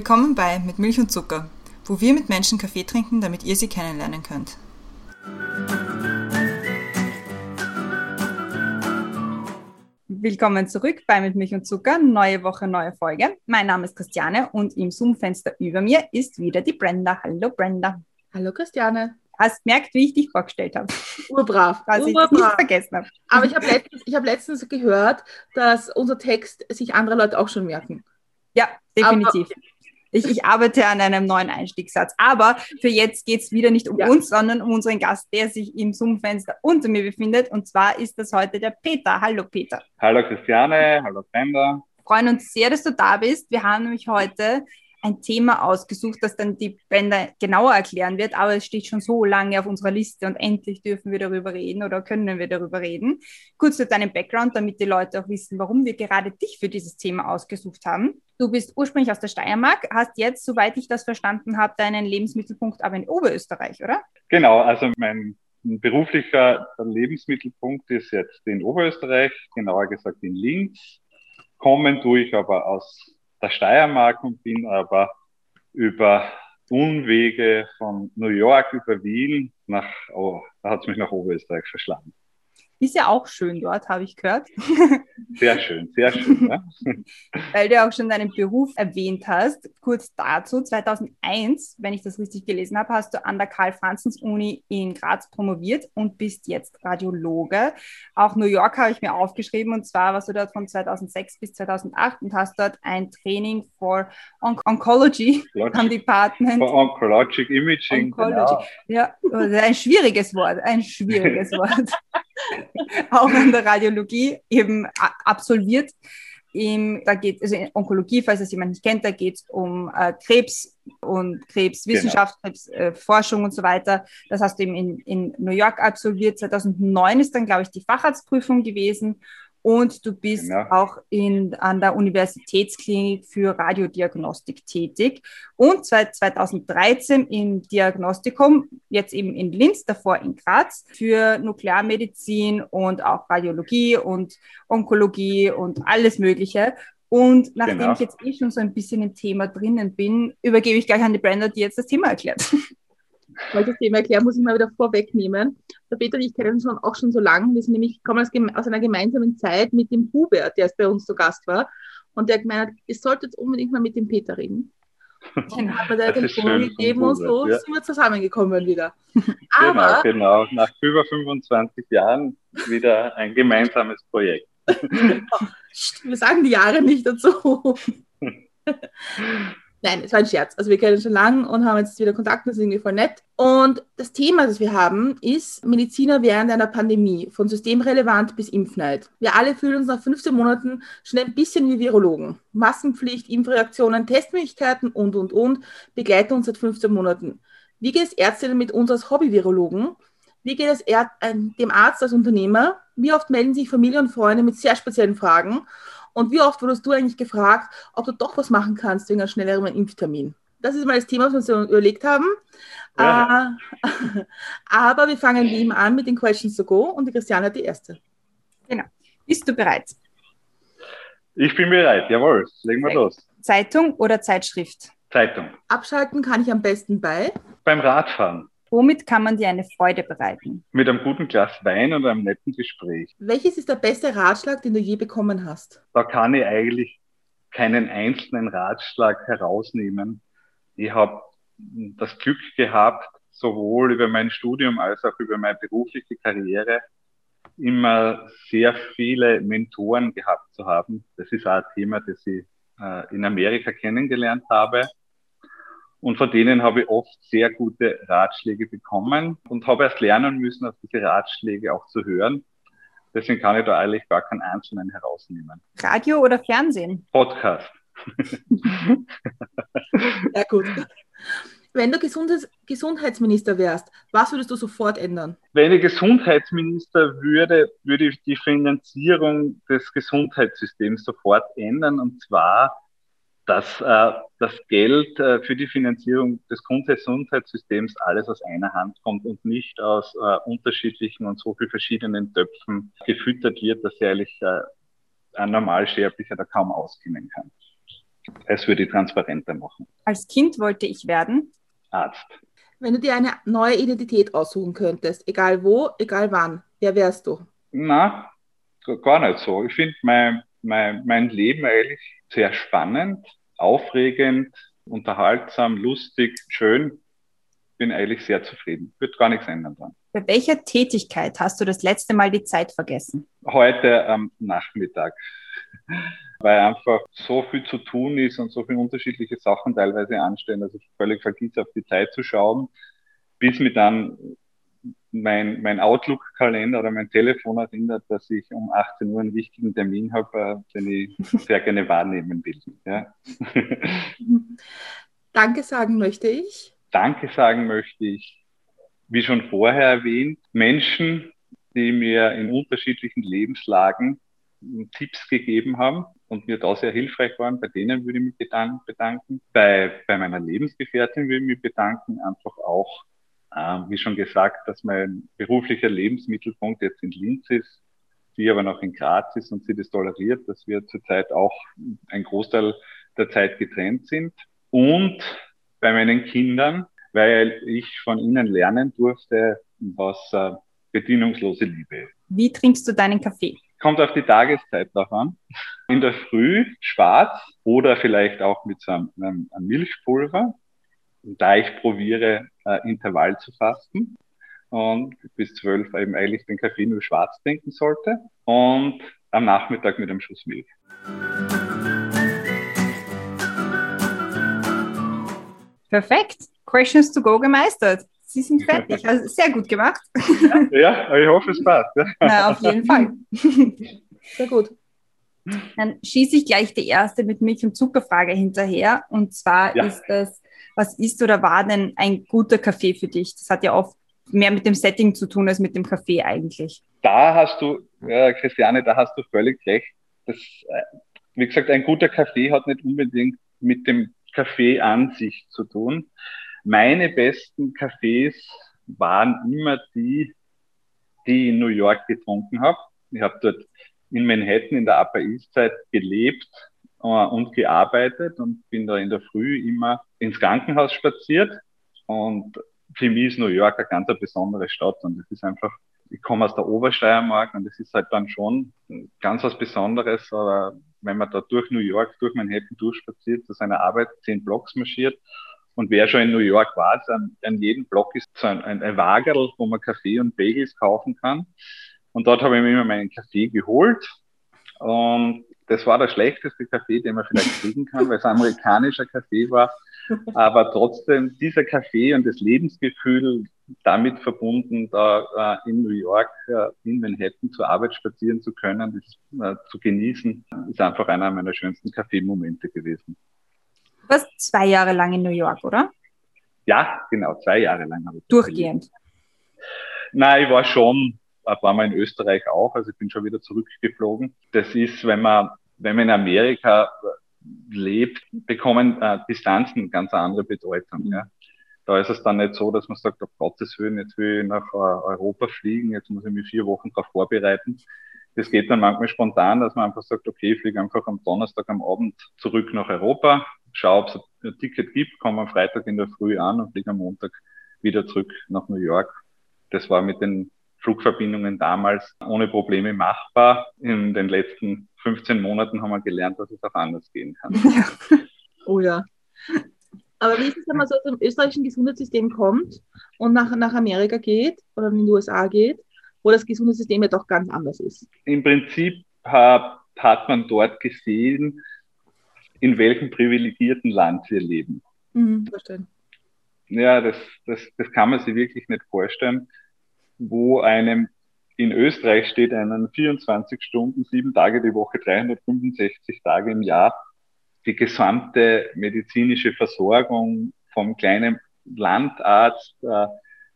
Willkommen bei Mit Milch und Zucker, wo wir mit Menschen Kaffee trinken, damit ihr sie kennenlernen könnt. Willkommen zurück bei Mit Milch und Zucker, neue Woche, neue Folge. Mein Name ist Christiane und im Zoom-Fenster über mir ist wieder die Brenda. Hallo Brenda. Hallo Christiane. Hast gemerkt, wie ich dich vorgestellt habe. Urbrav. Was Urbrav. ich nicht vergessen habe. Aber ich habe letztens, hab letztens gehört, dass unser Text sich andere Leute auch schon merken. Ja, definitiv. Aber ich, ich, arbeite an einem neuen Einstiegssatz. Aber für jetzt geht es wieder nicht um ja. uns, sondern um unseren Gast, der sich im Zoom-Fenster unter mir befindet. Und zwar ist das heute der Peter. Hallo Peter. Hallo Christiane, hallo Brenda. Wir freuen uns sehr, dass du da bist. Wir haben nämlich heute ein Thema ausgesucht, das dann die Brenda genauer erklären wird, aber es steht schon so lange auf unserer Liste und endlich dürfen wir darüber reden oder können wir darüber reden. Kurz zu deinem Background, damit die Leute auch wissen, warum wir gerade dich für dieses Thema ausgesucht haben. Du bist ursprünglich aus der Steiermark, hast jetzt, soweit ich das verstanden habe, deinen Lebensmittelpunkt aber in Oberösterreich, oder? Genau, also mein beruflicher Lebensmittelpunkt ist jetzt in Oberösterreich, genauer gesagt in Linz. Kommen tue ich aber aus der Steiermark und bin aber über Unwege von New York über Wien nach, oh, da hat es mich nach Oberösterreich verschlagen. Ist ja auch schön dort, habe ich gehört. Sehr schön, sehr schön. Ja. Weil du auch schon deinen Beruf erwähnt hast. Kurz dazu, 2001, wenn ich das richtig gelesen habe, hast du an der Karl-Franzens-Uni in Graz promoviert und bist jetzt Radiologe. Auch New York habe ich mir aufgeschrieben und zwar warst du dort von 2006 bis 2008 und hast dort ein Training for On Oncology am Department. For Oncologic Imaging. Oncology. Genau. Ja, ein schwieriges Wort, ein schwieriges Wort. auch an der Radiologie eben absolviert. Im, da geht also in Onkologie, falls es jemand nicht kennt, da geht es um äh, Krebs und Krebswissenschaft, genau. Krebsforschung äh, und so weiter. Das hast du eben in, in New York absolviert. 2009 ist dann, glaube ich, die Facharztprüfung gewesen und du bist genau. auch in, an der Universitätsklinik für Radiodiagnostik tätig und seit 2013 im Diagnostikum, jetzt eben in Linz, davor in Graz, für Nuklearmedizin und auch Radiologie und Onkologie und alles Mögliche. Und nachdem genau. ich jetzt eh schon so ein bisschen im Thema drinnen bin, übergebe ich gleich an die Brenda, die jetzt das Thema erklärt. weil ich das Thema erkläre, muss ich mal wieder vorwegnehmen. Der Peter und ich kennen uns schon, auch schon so lange. Wir sind nämlich, kommen aus, aus einer gemeinsamen Zeit mit dem Hubert, der bei uns zu Gast war. Und der gemeint hat, ihr solltet unbedingt mal mit dem Peter reden. Dann hat mir der Telefon gegeben und so ja. sind wir zusammengekommen wieder. Aber, genau, genau, nach über 25 Jahren wieder ein gemeinsames Projekt. wir sagen die Jahre nicht dazu. Nein, es war ein Scherz. Also wir kennen uns schon lange und haben jetzt wieder Kontakt, das ist irgendwie voll nett. Und das Thema, das wir haben, ist Mediziner während einer Pandemie, von systemrelevant bis Impfneid. Wir alle fühlen uns nach 15 Monaten schon ein bisschen wie Virologen. Massenpflicht, Impfreaktionen, Testmöglichkeiten und, und, und begleiten uns seit 15 Monaten. Wie geht es Ärztinnen mit uns als Hobby-Virologen? Wie geht es äh, dem Arzt als Unternehmer? Wie oft melden sich Familie und Freunde mit sehr speziellen Fragen? Und wie oft wurdest du eigentlich gefragt, ob du doch was machen kannst wegen einem schnelleren Impftermin? Das ist mal das Thema, was wir uns überlegt haben. Ja. Äh, aber wir fangen wie immer an mit den Questions to Go und die Christiane hat die erste. Genau. Bist du bereit? Ich bin bereit, jawohl. Legen wir los. Zeitung oder Zeitschrift? Zeitung. Abschalten kann ich am besten bei? Beim Radfahren. Womit kann man dir eine Freude bereiten? Mit einem guten Glas Wein und einem netten Gespräch. Welches ist der beste Ratschlag, den du je bekommen hast? Da kann ich eigentlich keinen einzelnen Ratschlag herausnehmen. Ich habe das Glück gehabt, sowohl über mein Studium als auch über meine berufliche Karriere immer sehr viele Mentoren gehabt zu haben. Das ist auch ein Thema, das ich äh, in Amerika kennengelernt habe. Und von denen habe ich oft sehr gute Ratschläge bekommen und habe erst lernen müssen, auf diese Ratschläge auch zu hören. Deswegen kann ich da eigentlich gar keinen einzelnen herausnehmen. Radio oder Fernsehen? Podcast. ja, gut. Wenn du Gesundheits Gesundheitsminister wärst, was würdest du sofort ändern? Wenn ich Gesundheitsminister würde, würde ich die Finanzierung des Gesundheitssystems sofort ändern. Und zwar dass äh, das Geld äh, für die Finanzierung des Gesundheitssystems alles aus einer Hand kommt und nicht aus äh, unterschiedlichen und so viel verschiedenen Töpfen gefüttert wird, dass ehrlich äh, ein Normalsterblicher da kaum auskennen kann. es würde ich transparenter machen. Als Kind wollte ich werden? Arzt. Wenn du dir eine neue Identität aussuchen könntest, egal wo, egal wann, wer wärst du? Na, gar nicht so. Ich finde mein, mein, mein Leben eigentlich sehr spannend, aufregend, unterhaltsam, lustig, schön. Bin eigentlich sehr zufrieden. Wird gar nichts ändern dran. Bei welcher Tätigkeit hast du das letzte Mal die Zeit vergessen? Heute am Nachmittag. Weil einfach so viel zu tun ist und so viele unterschiedliche Sachen teilweise anstehen, dass ich völlig vergesse, auf die Zeit zu schauen, bis mir dann mein, mein Outlook-Kalender oder mein Telefon erinnert, dass ich um 18 Uhr einen wichtigen Termin habe, äh, den ich sehr gerne wahrnehmen will. Ja. Danke sagen möchte ich. Danke sagen möchte ich, wie schon vorher erwähnt, Menschen, die mir in unterschiedlichen Lebenslagen Tipps gegeben haben und mir da sehr hilfreich waren. Bei denen würde ich mich bedanken. Bei, bei meiner Lebensgefährtin würde ich mich bedanken, einfach auch wie schon gesagt, dass mein beruflicher Lebensmittelpunkt jetzt in Linz ist, sie aber noch in Graz ist und sie das toleriert, dass wir zurzeit auch ein Großteil der Zeit getrennt sind. Und bei meinen Kindern, weil ich von ihnen lernen durfte, was äh, bedienungslose Liebe ist. Wie trinkst du deinen Kaffee? Kommt auf die Tageszeit drauf an. In der Früh schwarz oder vielleicht auch mit so einem, einem Milchpulver da ich probiere, äh, Intervall zu fasten und bis zwölf eben eigentlich den Kaffee nur schwarz trinken sollte und am Nachmittag mit einem Schuss Milch. Perfekt. Questions to go gemeistert. Sie sind fertig. Also sehr gut gemacht. Ja, ich hoffe, es passt. Na, auf jeden Fall. Sehr gut. Dann schieße ich gleich die erste mit Milch- und Zuckerfrage hinterher. Und zwar ja. ist das, was ist oder war denn ein guter Kaffee für dich? Das hat ja oft mehr mit dem Setting zu tun als mit dem Kaffee eigentlich. Da hast du, äh, Christiane, da hast du völlig recht. Das, äh, wie gesagt, ein guter Kaffee hat nicht unbedingt mit dem Kaffee an sich zu tun. Meine besten Kaffees waren immer die, die ich in New York getrunken habe. Ich habe dort in Manhattan in der Upper East Side gelebt äh, und gearbeitet und bin da in der Früh immer ins Krankenhaus spaziert. Und für mich ist New York eine ganz besondere Stadt und es ist einfach, ich komme aus der Obersteiermark und es ist halt dann schon ganz was Besonderes, aber wenn man da durch New York, durch Manhattan durchspaziert, zu seiner Arbeit zehn Blocks marschiert und wer schon in New York war, an, an jedem Block ist so ein, ein, ein Wagerl, wo man Kaffee und Bagels kaufen kann. Und dort habe ich mir immer meinen Kaffee geholt. Und das war der schlechteste Kaffee, den man vielleicht kriegen kann, weil es amerikanischer Kaffee war. Aber trotzdem, dieser Kaffee und das Lebensgefühl damit verbunden, da äh, in New York, äh, in Manhattan zur Arbeit spazieren zu können, das äh, zu genießen, ist einfach einer meiner schönsten Kaffeemomente gewesen. Du warst zwei Jahre lang in New York, oder? Ja, genau, zwei Jahre lang habe ich. Durchgehend? Nein, ich war schon ein paar Mal in Österreich auch, also ich bin schon wieder zurückgeflogen. Das ist, wenn man, wenn man in Amerika lebt, bekommen äh, Distanzen ganz andere Bedeutung. Ja. Da ist es dann nicht so, dass man sagt, auf Gottes Willen, jetzt will ich nach äh, Europa fliegen, jetzt muss ich mich vier Wochen darauf vorbereiten. Das geht dann manchmal spontan, dass man einfach sagt, okay, ich fliege einfach am Donnerstag am Abend zurück nach Europa, schaue, ob es ein Ticket gibt, komme am Freitag in der Früh an und fliege am Montag wieder zurück nach New York. Das war mit den Flugverbindungen damals ohne Probleme machbar. In den letzten 15 Monaten haben wir gelernt, dass es auch anders gehen kann. Ja. Oh ja. Aber wie ist es, wenn man so aus dem österreichischen Gesundheitssystem kommt und nach, nach Amerika geht oder in die USA geht, wo das Gesundheitssystem ja doch ganz anders ist? Im Prinzip hat, hat man dort gesehen, in welchem privilegierten Land wir leben. Mhm, verstehen. Ja, das, das, das kann man sich wirklich nicht vorstellen wo einem in Österreich steht einen 24 Stunden, sieben Tage die Woche, 365 Tage im Jahr die gesamte medizinische Versorgung vom kleinen Landarzt äh,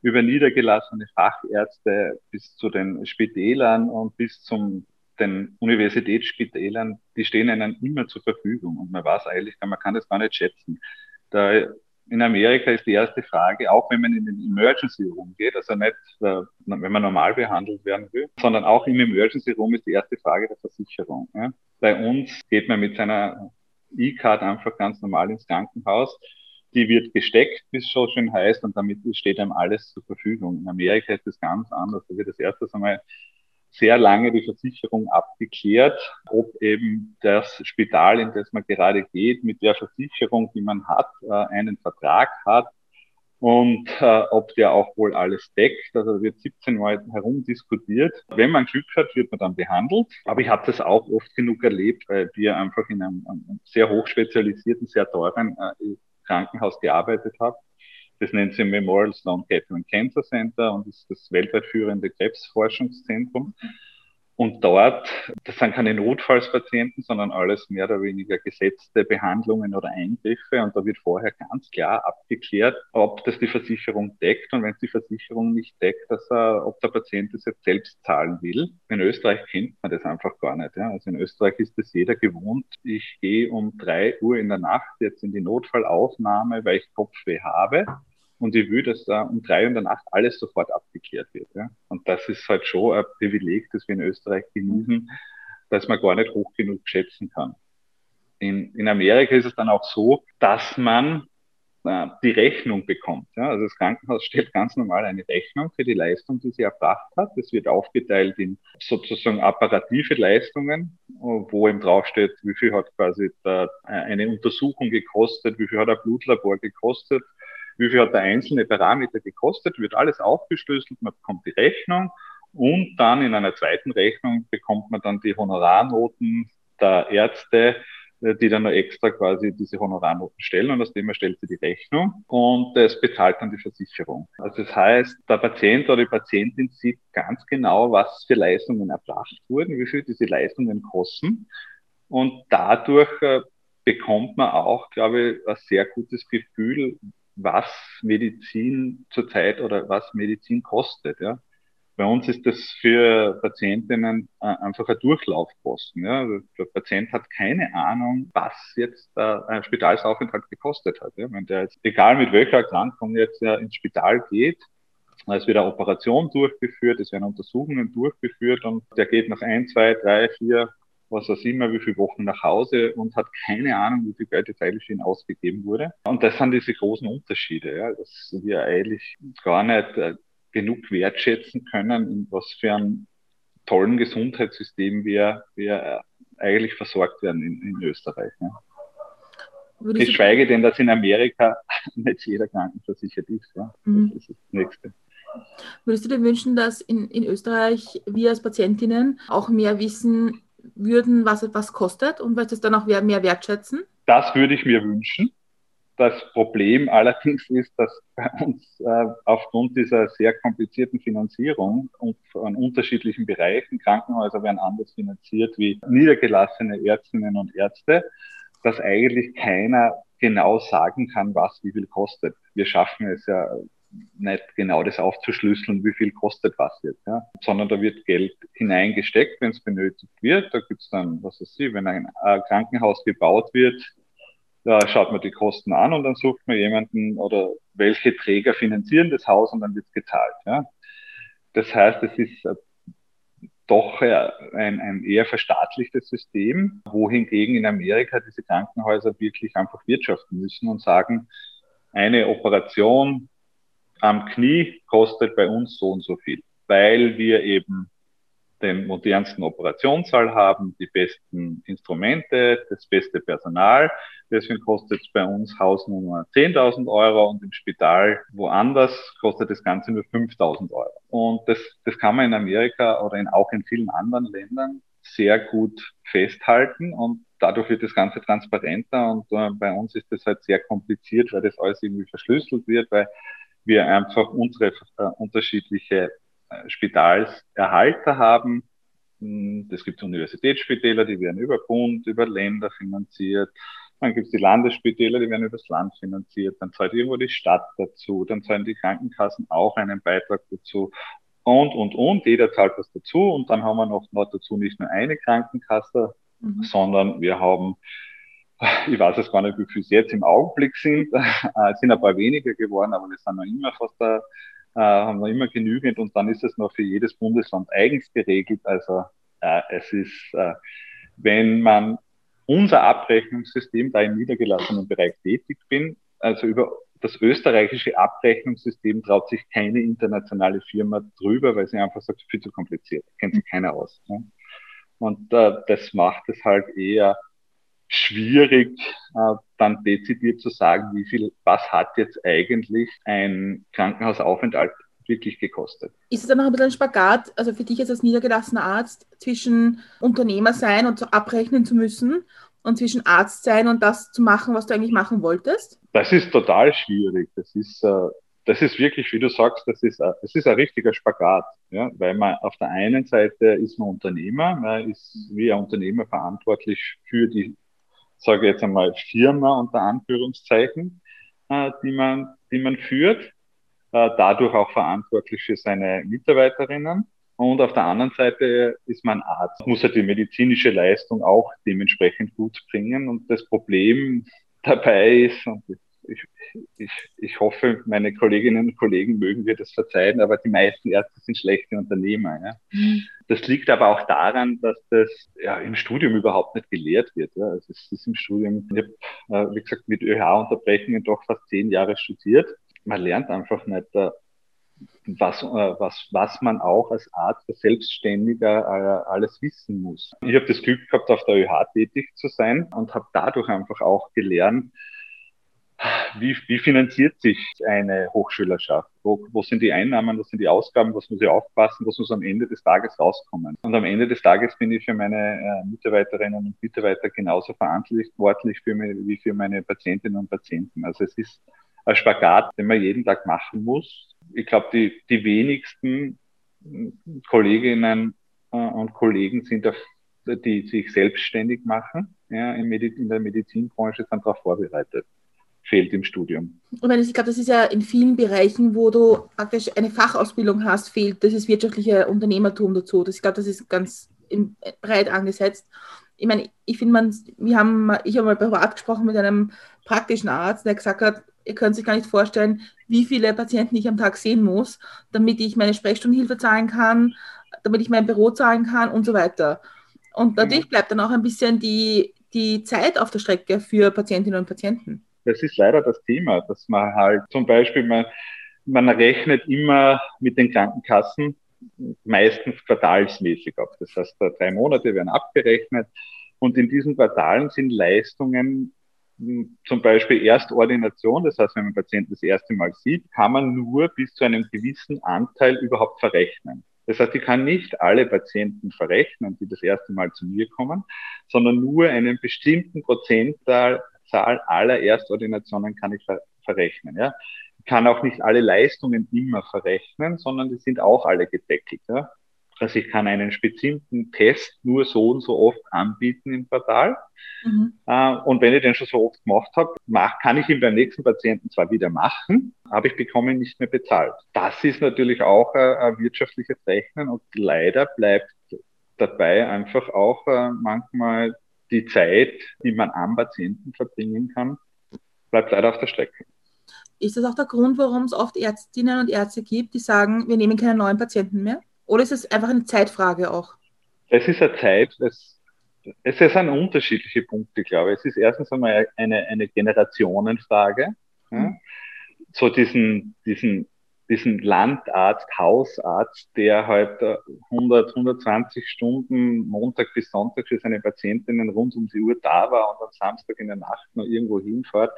über niedergelassene Fachärzte bis zu den Spitälern und bis zum den Universitätsspitälern, die stehen einem immer zur Verfügung und man weiß eigentlich, man kann das gar nicht schätzen. Da in Amerika ist die erste Frage, auch wenn man in den Emergency Room geht, also nicht, äh, wenn man normal behandelt werden will, sondern auch im Emergency Room ist die erste Frage der Versicherung. Ja. Bei uns geht man mit seiner E-Card einfach ganz normal ins Krankenhaus. Die wird gesteckt, wie es so schön heißt, und damit steht einem alles zur Verfügung. In Amerika ist das ganz anders. Da wird das erste einmal sehr lange die Versicherung abgeklärt, ob eben das Spital, in das man gerade geht, mit der Versicherung, die man hat, äh, einen Vertrag hat und äh, ob der auch wohl alles deckt. Also wird 17 Mal herumdiskutiert. Wenn man Glück hat, wird man dann behandelt. Aber ich habe das auch oft genug erlebt, weil wir einfach in einem, sehr hochspezialisierten, sehr teuren äh, Krankenhaus gearbeitet haben. Das nennt sich Memorial Sloan Kettering Cancer Center und ist das weltweit führende Krebsforschungszentrum. Und dort, das sind keine Notfallspatienten, sondern alles mehr oder weniger gesetzte Behandlungen oder Eingriffe. Und da wird vorher ganz klar abgeklärt, ob das die Versicherung deckt. Und wenn es die Versicherung nicht deckt, dass er, ob der Patient das jetzt selbst zahlen will. In Österreich kennt man das einfach gar nicht. Ja. Also in Österreich ist das jeder gewohnt. Ich gehe um drei Uhr in der Nacht jetzt in die Notfallaufnahme, weil ich Kopfweh habe und ich will, dass da um drei in der Nacht alles sofort abgeklärt wird. Ja. Und das ist halt schon ein Privileg, das wir in Österreich genießen, dass man gar nicht hoch genug schätzen kann. In, in Amerika ist es dann auch so, dass man äh, die Rechnung bekommt. Ja. Also das Krankenhaus stellt ganz normal eine Rechnung für die Leistung, die sie erbracht hat. Das wird aufgeteilt in sozusagen apparative Leistungen, wo eben draufsteht, wie viel hat quasi da eine Untersuchung gekostet, wie viel hat ein Blutlabor gekostet, wie viel hat der einzelne Parameter gekostet, wird alles aufgeschlüsselt, man bekommt die Rechnung und dann in einer zweiten Rechnung bekommt man dann die Honorarnoten der Ärzte, äh, die dann noch extra quasi diese Honorarnoten stellen und aus dem erstellt sie die Rechnung und es bezahlt dann die Versicherung. Also das heißt, der Patient oder die Patientin sieht ganz genau, was für Leistungen erbracht wurden, wie viel diese Leistungen kosten und dadurch äh, bekommt man auch, glaube ich, ein sehr gutes Gefühl, was Medizin zurzeit oder was Medizin kostet. Ja. Bei uns ist das für Patientinnen äh, einfach ein Durchlaufkosten. Ja. Also der Patient hat keine Ahnung, was jetzt äh, ein Spitalsaufenthalt gekostet hat. Ja. Wenn der jetzt, egal mit welcher Erkrankung jetzt ja, ins Spital geht, es wird eine Operation durchgeführt, es werden Untersuchungen durchgeführt und der geht nach ein, zwei, drei, vier, was weiß immer, wie viele Wochen nach Hause und hat keine Ahnung, wie viel Geld jetzt eigentlich für ihn ausgegeben wurde. Und das sind diese großen Unterschiede, ja, dass wir eigentlich gar nicht äh, genug wertschätzen können, in was für ein tollen Gesundheitssystem wir, wir äh, eigentlich versorgt werden in, in Österreich. Ja. Geschweige denn, dass in Amerika nicht jeder krankenversichert ist. Ja. Mhm. Das ist das Nächste. Würdest du dir wünschen, dass in, in Österreich wir als Patientinnen auch mehr wissen würden, was etwas kostet und was es dann auch mehr wertschätzen? Das würde ich mir wünschen. Das Problem allerdings ist, dass bei uns äh, aufgrund dieser sehr komplizierten Finanzierung und von unterschiedlichen Bereichen, Krankenhäuser werden anders finanziert wie niedergelassene Ärztinnen und Ärzte, dass eigentlich keiner genau sagen kann, was wie viel kostet. Wir schaffen es ja nicht genau das aufzuschlüsseln, wie viel kostet was jetzt, ja? sondern da wird Geld hineingesteckt, wenn es benötigt wird. Da gibt es dann, was weiß ich, wenn ein Krankenhaus gebaut wird, da schaut man die Kosten an und dann sucht man jemanden oder welche Träger finanzieren das Haus und dann wird es gezahlt. Ja? Das heißt, es ist äh, doch ein, ein eher verstaatlichtes System, wohingegen in Amerika diese Krankenhäuser wirklich einfach wirtschaften müssen und sagen, eine Operation am Knie kostet bei uns so und so viel, weil wir eben den modernsten Operationssaal haben, die besten Instrumente, das beste Personal. Deswegen kostet es bei uns Hausnummer 10.000 Euro und im Spital woanders kostet das Ganze nur 5.000 Euro. Und das, das kann man in Amerika oder in, auch in vielen anderen Ländern sehr gut festhalten und dadurch wird das Ganze transparenter und äh, bei uns ist das halt sehr kompliziert, weil das alles irgendwie verschlüsselt wird, weil wir einfach unsere äh, unterschiedliche äh, Spitalserhalter haben. Hm, das gibt Universitätsspitäler, die werden über Bund, über Länder finanziert. Dann gibt es die Landesspitäler, die werden über das Land finanziert. Dann zahlt irgendwo die Stadt dazu. Dann zahlen die Krankenkassen auch einen Beitrag dazu. Und, und, und. Jeder zahlt was dazu. Und dann haben wir noch, noch dazu nicht nur eine Krankenkasse, mhm. sondern wir haben ich weiß es gar nicht, wie viele es jetzt im Augenblick sind. Es sind ein paar weniger geworden, aber wir sind noch immer fast da, äh, haben noch immer genügend und dann ist es noch für jedes Bundesland eigens geregelt. Also äh, es ist, äh, wenn man unser Abrechnungssystem, da im niedergelassenen Bereich tätig bin, also über das österreichische Abrechnungssystem traut sich keine internationale Firma drüber, weil sie einfach sagt, viel zu kompliziert, kennt sich keiner aus. Ne? Und äh, das macht es halt eher schwierig, äh, dann dezidiert zu sagen, wie viel, was hat jetzt eigentlich ein Krankenhausaufenthalt wirklich gekostet. Ist es dann noch ein bisschen ein Spagat, also für dich jetzt als niedergelassener Arzt, zwischen Unternehmer sein und so abrechnen zu müssen und zwischen Arzt sein und das zu machen, was du eigentlich machen wolltest? Das ist total schwierig. Das ist, äh, das ist wirklich, wie du sagst, das ist, äh, das ist ein richtiger Spagat, ja, weil man auf der einen Seite ist man Unternehmer, man ist wie ein Unternehmer verantwortlich für die, sage jetzt einmal, Firma unter Anführungszeichen, äh, die man, die man führt, dadurch auch verantwortlich für seine Mitarbeiterinnen. Und auf der anderen Seite ist man Arzt, muss er die medizinische Leistung auch dementsprechend gut bringen. Und das Problem dabei ist, und ich, ich, ich hoffe, meine Kolleginnen und Kollegen mögen mir das verzeihen, aber die meisten Ärzte sind schlechte Unternehmer. Ja. Mhm. Das liegt aber auch daran, dass das ja, im Studium überhaupt nicht gelehrt wird. Ja. Also es ist im Studium, ich habe, äh, wie gesagt, mit ÖH-Unterbrechungen doch fast zehn Jahre studiert. Man lernt einfach nicht, äh, was, äh, was, was man auch als Arzt, als Selbstständiger äh, alles wissen muss. Ich habe das Glück gehabt, auf der ÖH tätig zu sein und habe dadurch einfach auch gelernt, wie, wie finanziert sich eine Hochschülerschaft? Wo, wo sind die Einnahmen, was sind die Ausgaben, was muss ich aufpassen, was muss am Ende des Tages rauskommen? Und am Ende des Tages bin ich für meine äh, Mitarbeiterinnen und Mitarbeiter genauso verantwortlich für mich, wie für meine Patientinnen und Patienten. Also es ist ein Spagat, den man jeden Tag machen muss. Ich glaube, die, die wenigsten Kolleginnen äh, und Kollegen sind auf, die sich selbstständig machen, ja, in der Medizinbranche sind darauf vorbereitet fehlt im Studium. Ich, meine, ich glaube, das ist ja in vielen Bereichen, wo du praktisch eine Fachausbildung hast, fehlt das wirtschaftliche Unternehmertum dazu. Das, ich glaube, das ist ganz breit angesetzt. Ich meine, ich finde, man, wir haben, ich habe mal privat gesprochen mit einem praktischen Arzt, der gesagt hat, ihr könnt sich gar nicht vorstellen, wie viele Patienten ich am Tag sehen muss, damit ich meine Sprechstundenhilfe zahlen kann, damit ich mein Büro zahlen kann und so weiter. Und natürlich bleibt dann auch ein bisschen die, die Zeit auf der Strecke für Patientinnen und Patienten. Das ist leider das Thema, dass man halt zum Beispiel, man, man rechnet immer mit den Krankenkassen meistens quartalsmäßig ab. Das heißt, drei Monate werden abgerechnet und in diesen Quartalen sind Leistungen zum Beispiel Erstordination, das heißt, wenn man Patienten das erste Mal sieht, kann man nur bis zu einem gewissen Anteil überhaupt verrechnen. Das heißt, ich kann nicht alle Patienten verrechnen, die das erste Mal zu mir kommen, sondern nur einen bestimmten Prozentzahl aller Erstordinationen kann ich ver verrechnen. Ja. Ich kann auch nicht alle Leistungen immer verrechnen, sondern die sind auch alle gedeckelt. Ja. Also ich kann einen spezifischen Test nur so und so oft anbieten im Quartal. Mhm. Äh, und wenn ich den schon so oft gemacht habe, kann ich ihn beim nächsten Patienten zwar wieder machen, aber ich bekomme ihn nicht mehr bezahlt. Das ist natürlich auch ein wirtschaftliches Rechnen und leider bleibt dabei einfach auch äh, manchmal die Zeit, die man am Patienten verbringen kann, bleibt leider auf der Strecke. Ist das auch der Grund, warum es oft Ärztinnen und Ärzte gibt, die sagen, wir nehmen keine neuen Patienten mehr? Oder ist es einfach eine Zeitfrage auch? Es ist eine Zeit, es, es sind unterschiedliche Punkte, glaube ich. Es ist erstens einmal eine, eine Generationenfrage. Ja? Mhm. So diesen, diesen, diesen Landarzt, Hausarzt, der halt 100, 120 Stunden Montag bis Sonntag für seine Patientinnen rund um die Uhr da war und am Samstag in der Nacht noch irgendwo hinfährt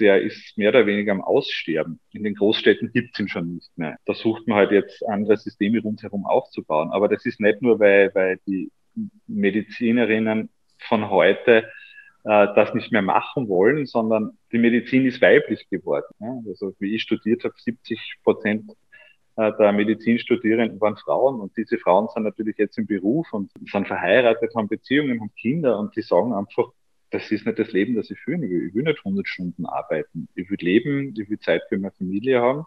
der ist mehr oder weniger am Aussterben. In den Großstädten gibt's ihn schon nicht mehr. Da sucht man halt jetzt andere Systeme rundherum aufzubauen. Aber das ist nicht nur, weil, weil die Medizinerinnen von heute äh, das nicht mehr machen wollen, sondern die Medizin ist weiblich geworden. Ja? Also wie ich studiert habe, 70 Prozent äh, der Medizinstudierenden waren Frauen und diese Frauen sind natürlich jetzt im Beruf und sind verheiratet, haben Beziehungen, haben Kinder und die sagen einfach, das ist nicht das Leben, das ich führen will. Ich will nicht 100 Stunden arbeiten. Ich will leben, ich will Zeit für meine Familie haben.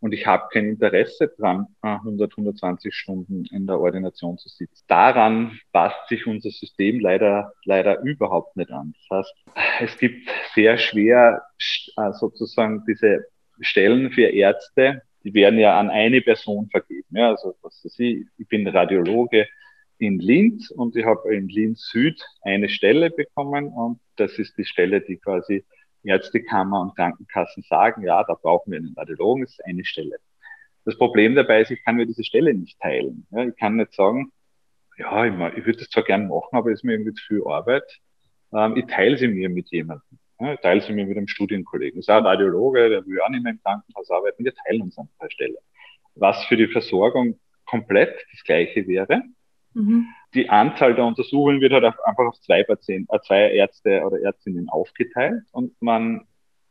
Und ich habe kein Interesse dran, 100, 120 Stunden in der Ordination zu sitzen. Daran passt sich unser System leider, leider überhaupt nicht an. Das heißt, es gibt sehr schwer äh, sozusagen diese Stellen für Ärzte, die werden ja an eine Person vergeben. Ja, also was weiß ich, ich bin Radiologe, in Linz und ich habe in Linz Süd eine Stelle bekommen und das ist die Stelle, die quasi Ärztekammer und Krankenkassen sagen, ja, da brauchen wir einen Radiologen, das ist eine Stelle. Das Problem dabei ist, ich kann mir diese Stelle nicht teilen. Ja, ich kann nicht sagen, ja, ich, ich würde das zwar gerne machen, aber es ist mir irgendwie zu viel Arbeit. Ähm, ich teile sie mir mit jemandem. Ja, ich teile sie mir mit einem Studienkollegen. Das ist auch ein Radiologe, der will auch nicht mehr im Krankenhaus arbeiten. Wir teilen uns an der Stelle. Was für die Versorgung komplett das Gleiche wäre. Mhm. Die Anzahl der Untersuchungen wird halt einfach auf zwei Patienten, äh, zwei Ärzte oder Ärztinnen aufgeteilt und man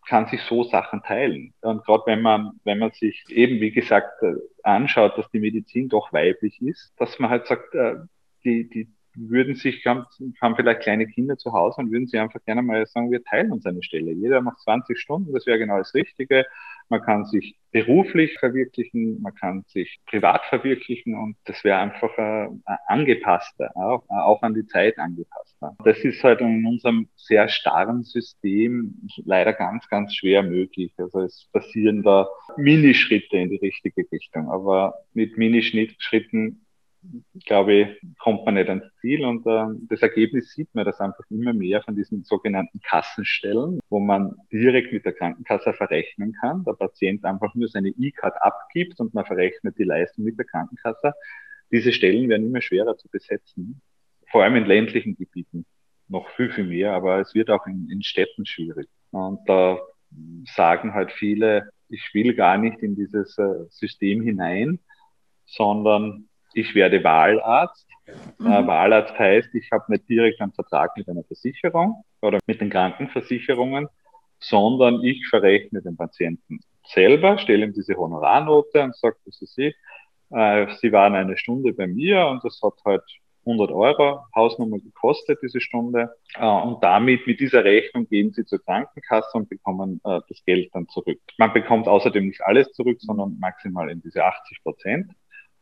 kann sich so Sachen teilen. Und gerade wenn man, wenn man sich eben, wie gesagt, äh, anschaut, dass die Medizin doch weiblich ist, dass man halt sagt, äh, die, die würden sich, haben, haben vielleicht kleine Kinder zu Hause und würden sie einfach gerne mal sagen, wir teilen uns eine Stelle. Jeder macht 20 Stunden, das wäre genau das Richtige. Man kann sich beruflich verwirklichen, man kann sich privat verwirklichen und das wäre einfach äh, angepasster, auch, auch an die Zeit angepasster. Das ist halt in unserem sehr starren System leider ganz, ganz schwer möglich. Also es passieren da Minischritte in die richtige Richtung, aber mit Minischritten glaube ich, kommt man nicht ans Ziel. Und äh, das Ergebnis sieht man, dass einfach immer mehr von diesen sogenannten Kassenstellen, wo man direkt mit der Krankenkasse verrechnen kann, der Patient einfach nur seine E-Card abgibt und man verrechnet die Leistung mit der Krankenkasse. Diese Stellen werden immer schwerer zu besetzen, vor allem in ländlichen Gebieten noch viel, viel mehr, aber es wird auch in, in Städten schwierig. Und da sagen halt viele, ich will gar nicht in dieses äh, System hinein, sondern ich werde Wahlarzt. Mhm. Äh, Wahlarzt heißt, ich habe nicht direkt einen Vertrag mit einer Versicherung oder mit den Krankenversicherungen, sondern ich verrechne den Patienten selber, stelle ihm diese Honorarnote und sage, das ist Sie, äh, Sie waren eine Stunde bei mir und das hat halt 100 Euro Hausnummer gekostet, diese Stunde. Äh, und damit, mit dieser Rechnung, gehen Sie zur Krankenkasse und bekommen äh, das Geld dann zurück. Man bekommt außerdem nicht alles zurück, sondern maximal in diese 80 Prozent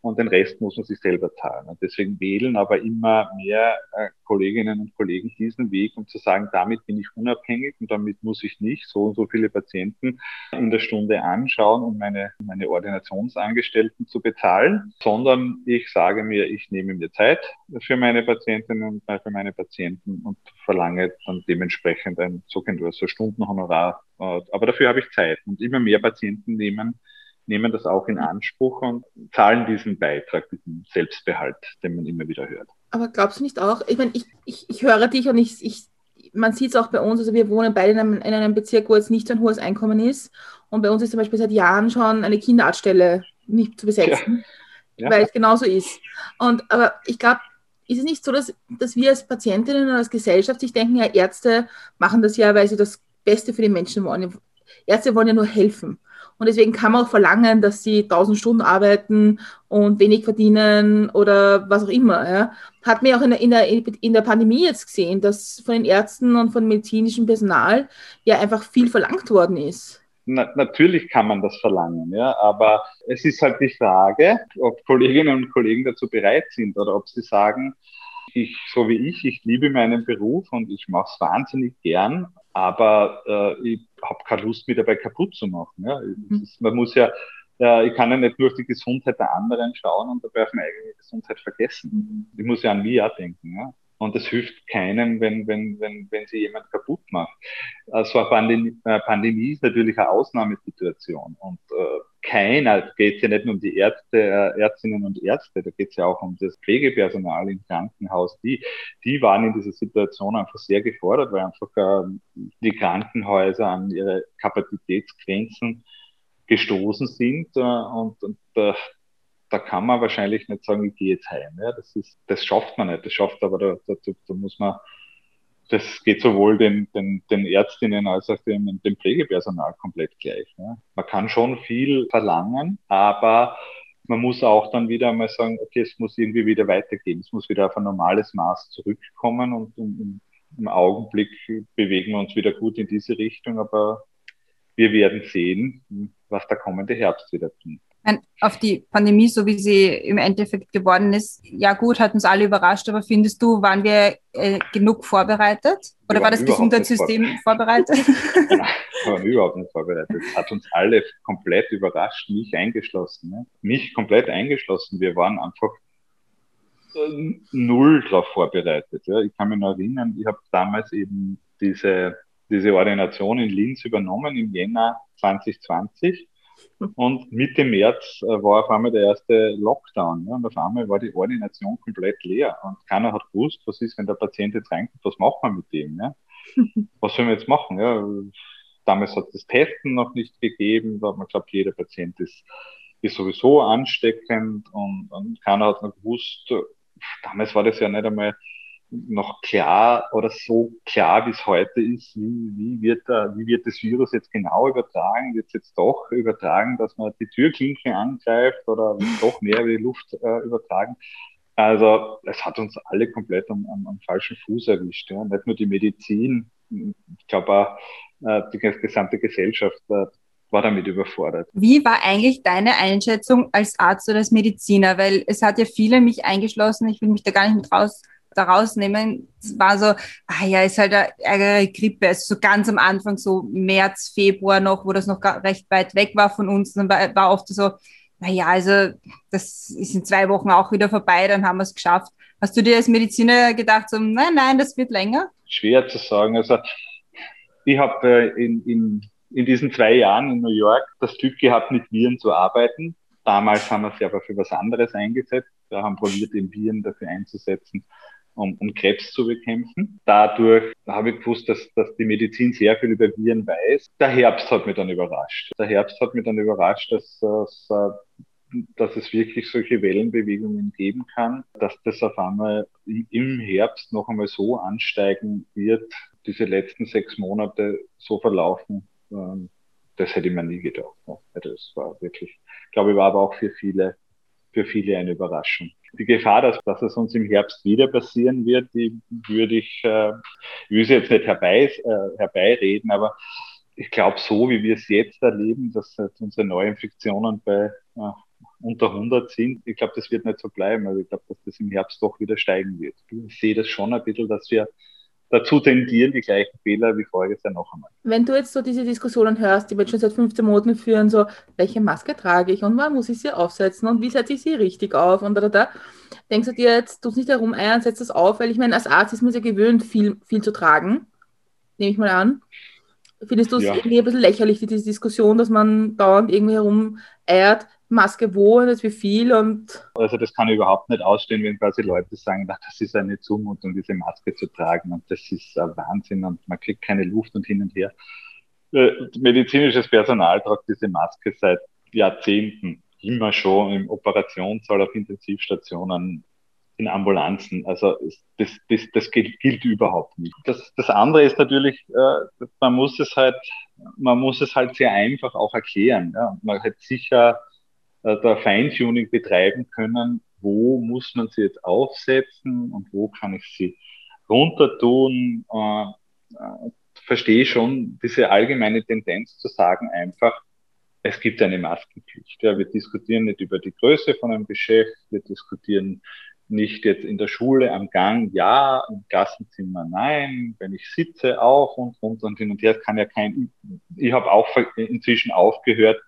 und den Rest muss man sich selber zahlen. Und deswegen wählen aber immer mehr äh, Kolleginnen und Kollegen diesen Weg, um zu sagen, damit bin ich unabhängig und damit muss ich nicht so und so viele Patienten in der Stunde anschauen, um meine, meine Ordinationsangestellten zu bezahlen, sondern ich sage mir, ich nehme mir Zeit für meine Patientinnen und für meine Patienten und verlange dann dementsprechend ein sogenanntes Stundenhonorar. Äh, aber dafür habe ich Zeit und immer mehr Patienten nehmen nehmen das auch in Anspruch und zahlen diesen Beitrag, diesen Selbstbehalt, den man immer wieder hört. Aber glaubst du nicht auch, ich meine, ich, ich, ich höre dich und ich, ich man sieht es auch bei uns, also wir wohnen beide in einem, in einem Bezirk, wo jetzt nicht so ein hohes Einkommen ist. Und bei uns ist zum Beispiel seit Jahren schon eine Kinderarztstelle nicht zu besetzen, ja. Ja. weil es genauso ist. Und aber ich glaube, ist es nicht so, dass, dass wir als Patientinnen oder als Gesellschaft sich denken, ja, Ärzte machen das ja, weil sie das Beste für die Menschen wollen. Ärzte wollen ja nur helfen. Und deswegen kann man auch verlangen, dass sie 1000 Stunden arbeiten und wenig verdienen oder was auch immer. Ja. Hat man auch in der, in, der, in der Pandemie jetzt gesehen, dass von den Ärzten und von medizinischem Personal ja einfach viel verlangt worden ist. Na, natürlich kann man das verlangen, ja, aber es ist halt die Frage, ob Kolleginnen und Kollegen dazu bereit sind oder ob sie sagen, ich, so wie ich, ich liebe meinen Beruf und ich mache es wahnsinnig gern, aber äh, ich habe keine Lust, mich dabei kaputt zu machen. Ja. Mhm. Ist, man muss ja, äh, ich kann ja nicht nur auf die Gesundheit der anderen schauen und dabei auf meine eigene Gesundheit vergessen. Mhm. Ich muss ja an mich auch denken. Ja. Und es hilft keinem, wenn, wenn, wenn, wenn sie jemand kaputt macht. Also eine Pandemie, Pandemie ist natürlich eine Ausnahmesituation. Und äh, keiner, geht es ja nicht nur um die Ärzte, äh, Ärztinnen und Ärzte, da geht es ja auch um das Pflegepersonal im Krankenhaus. Die, die waren in dieser Situation einfach sehr gefordert, weil einfach äh, die Krankenhäuser an ihre Kapazitätsgrenzen gestoßen sind. Äh, und, und äh, da kann man wahrscheinlich nicht sagen, ich gehe jetzt heim. Ja, das ist, das schafft man nicht. Das schafft aber, da, da, da muss man, das geht sowohl den, den, den Ärztinnen als auch dem, dem Pflegepersonal komplett gleich. Ja. Man kann schon viel verlangen, aber man muss auch dann wieder einmal sagen, okay, es muss irgendwie wieder weitergehen. Es muss wieder auf ein normales Maß zurückkommen und im, im Augenblick bewegen wir uns wieder gut in diese Richtung, aber wir werden sehen, was der kommende Herbst wieder bringt auf die Pandemie, so wie sie im Endeffekt geworden ist, ja gut, hat uns alle überrascht, aber findest du, waren wir äh, genug vorbereitet? Oder war das Gesundheitssystem vorbereitet? Nein, wir waren überhaupt nicht vorbereitet. Es hat uns alle komplett überrascht, mich eingeschlossen. Ne? Mich komplett eingeschlossen. Wir waren einfach äh, null darauf vorbereitet. Ja. Ich kann mich noch erinnern, ich habe damals eben diese, diese Ordination in Linz übernommen im Jänner 2020 und Mitte März äh, war auf einmal der erste Lockdown. Ja, und auf einmal war die Ordination komplett leer. Und keiner hat gewusst, was ist, wenn der Patient jetzt reinkommt, was machen wir mit dem? Ja? Was sollen wir jetzt machen? Ja? Damals hat es das Testen noch nicht gegeben. Da hat man gesagt, jeder Patient ist, ist sowieso ansteckend und, und keiner hat noch gewusst, damals war das ja nicht einmal noch klar oder so klar, wie es heute ist, wie, wie, wird da, wie wird das Virus jetzt genau übertragen? Wird es jetzt doch übertragen, dass man die Türklinke angreift oder doch mehr über die Luft äh, übertragen? Also es hat uns alle komplett am, am, am falschen Fuß erwischt. Ja. Nicht nur die Medizin, ich glaube auch äh, die gesamte Gesellschaft äh, war damit überfordert. Wie war eigentlich deine Einschätzung als Arzt oder als Mediziner? Weil es hat ja viele mich eingeschlossen, ich will mich da gar nicht mit raus da rausnehmen, es war so, ah ja, ist halt eine ärgere Grippe. Also so ganz am Anfang, so März, Februar noch, wo das noch recht weit weg war von uns, dann war, war oft so, naja, also das ist in zwei Wochen auch wieder vorbei, dann haben wir es geschafft. Hast du dir als Mediziner gedacht, so, nein, nein, das wird länger? Schwer zu sagen. Also ich habe äh, in, in, in diesen zwei Jahren in New York das Glück gehabt, mit Viren zu arbeiten. Damals haben wir sie aber für was anderes eingesetzt. Wir haben probiert, den Viren dafür einzusetzen, um, um Krebs zu bekämpfen. Dadurch habe ich gewusst, dass, dass die Medizin sehr viel über Viren weiß. Der Herbst hat mich dann überrascht. Der Herbst hat mich dann überrascht, dass, dass, dass es wirklich solche Wellenbewegungen geben kann, dass das auf einmal im Herbst noch einmal so ansteigen wird, diese letzten sechs Monate so verlaufen. Ähm, das hätte ich mir nie gedacht. Das war wirklich, glaube ich, war aber auch für viele, für viele eine Überraschung die Gefahr, dass, dass es uns im Herbst wieder passieren wird, die würde ich, äh, ich will sie jetzt nicht herbei, äh, herbeireden, aber ich glaube, so wie wir es jetzt erleben, dass jetzt unsere Neuinfektionen bei äh, unter 100 sind, ich glaube, das wird nicht so bleiben. Also ich glaube, dass das im Herbst doch wieder steigen wird. Ich sehe das schon ein bisschen, dass wir dazu tendieren, die gleichen Fehler wie voriges Jahr noch einmal. Wenn du jetzt so diese Diskussionen hörst, die wir schon seit 15 Monaten führen, so, welche Maske trage ich und wann muss ich sie aufsetzen und wie setze ich sie richtig auf und da, da, da, denkst du dir jetzt, tu es nicht herum ein, setz das auf, weil ich meine, als Arzt ist man sich gewöhnt, viel, viel zu tragen, nehme ich mal an. Findest du es ja. irgendwie ein bisschen lächerlich, diese Diskussion, dass man dauernd irgendwie herum eiert, Maske wo und wie viel und. Also das kann ich überhaupt nicht ausstehen, wenn quasi Leute sagen, das ist eine Zumutung, diese Maske zu tragen und das ist ein Wahnsinn und man kriegt keine Luft und hin und her. Äh, medizinisches Personal tragt diese Maske seit Jahrzehnten immer schon im Operationssaal auf Intensivstationen in Ambulanzen. Also das, das, das gilt, gilt überhaupt nicht. Das, das andere ist natürlich, äh, man muss es halt, man muss es halt sehr einfach auch erklären. Man hat sicher äh, da Feintuning betreiben können, wo muss man sie jetzt aufsetzen und wo kann ich sie runter tun. Äh, äh, verstehe schon diese allgemeine Tendenz zu sagen einfach, es gibt eine Maskenpflicht. Ja, wir diskutieren nicht über die Größe von einem Geschäft, wir diskutieren nicht jetzt in der Schule am Gang, ja, im Klassenzimmer nein, wenn ich sitze auch und runter und hin und her, kann ja kein, ich habe auch inzwischen aufgehört,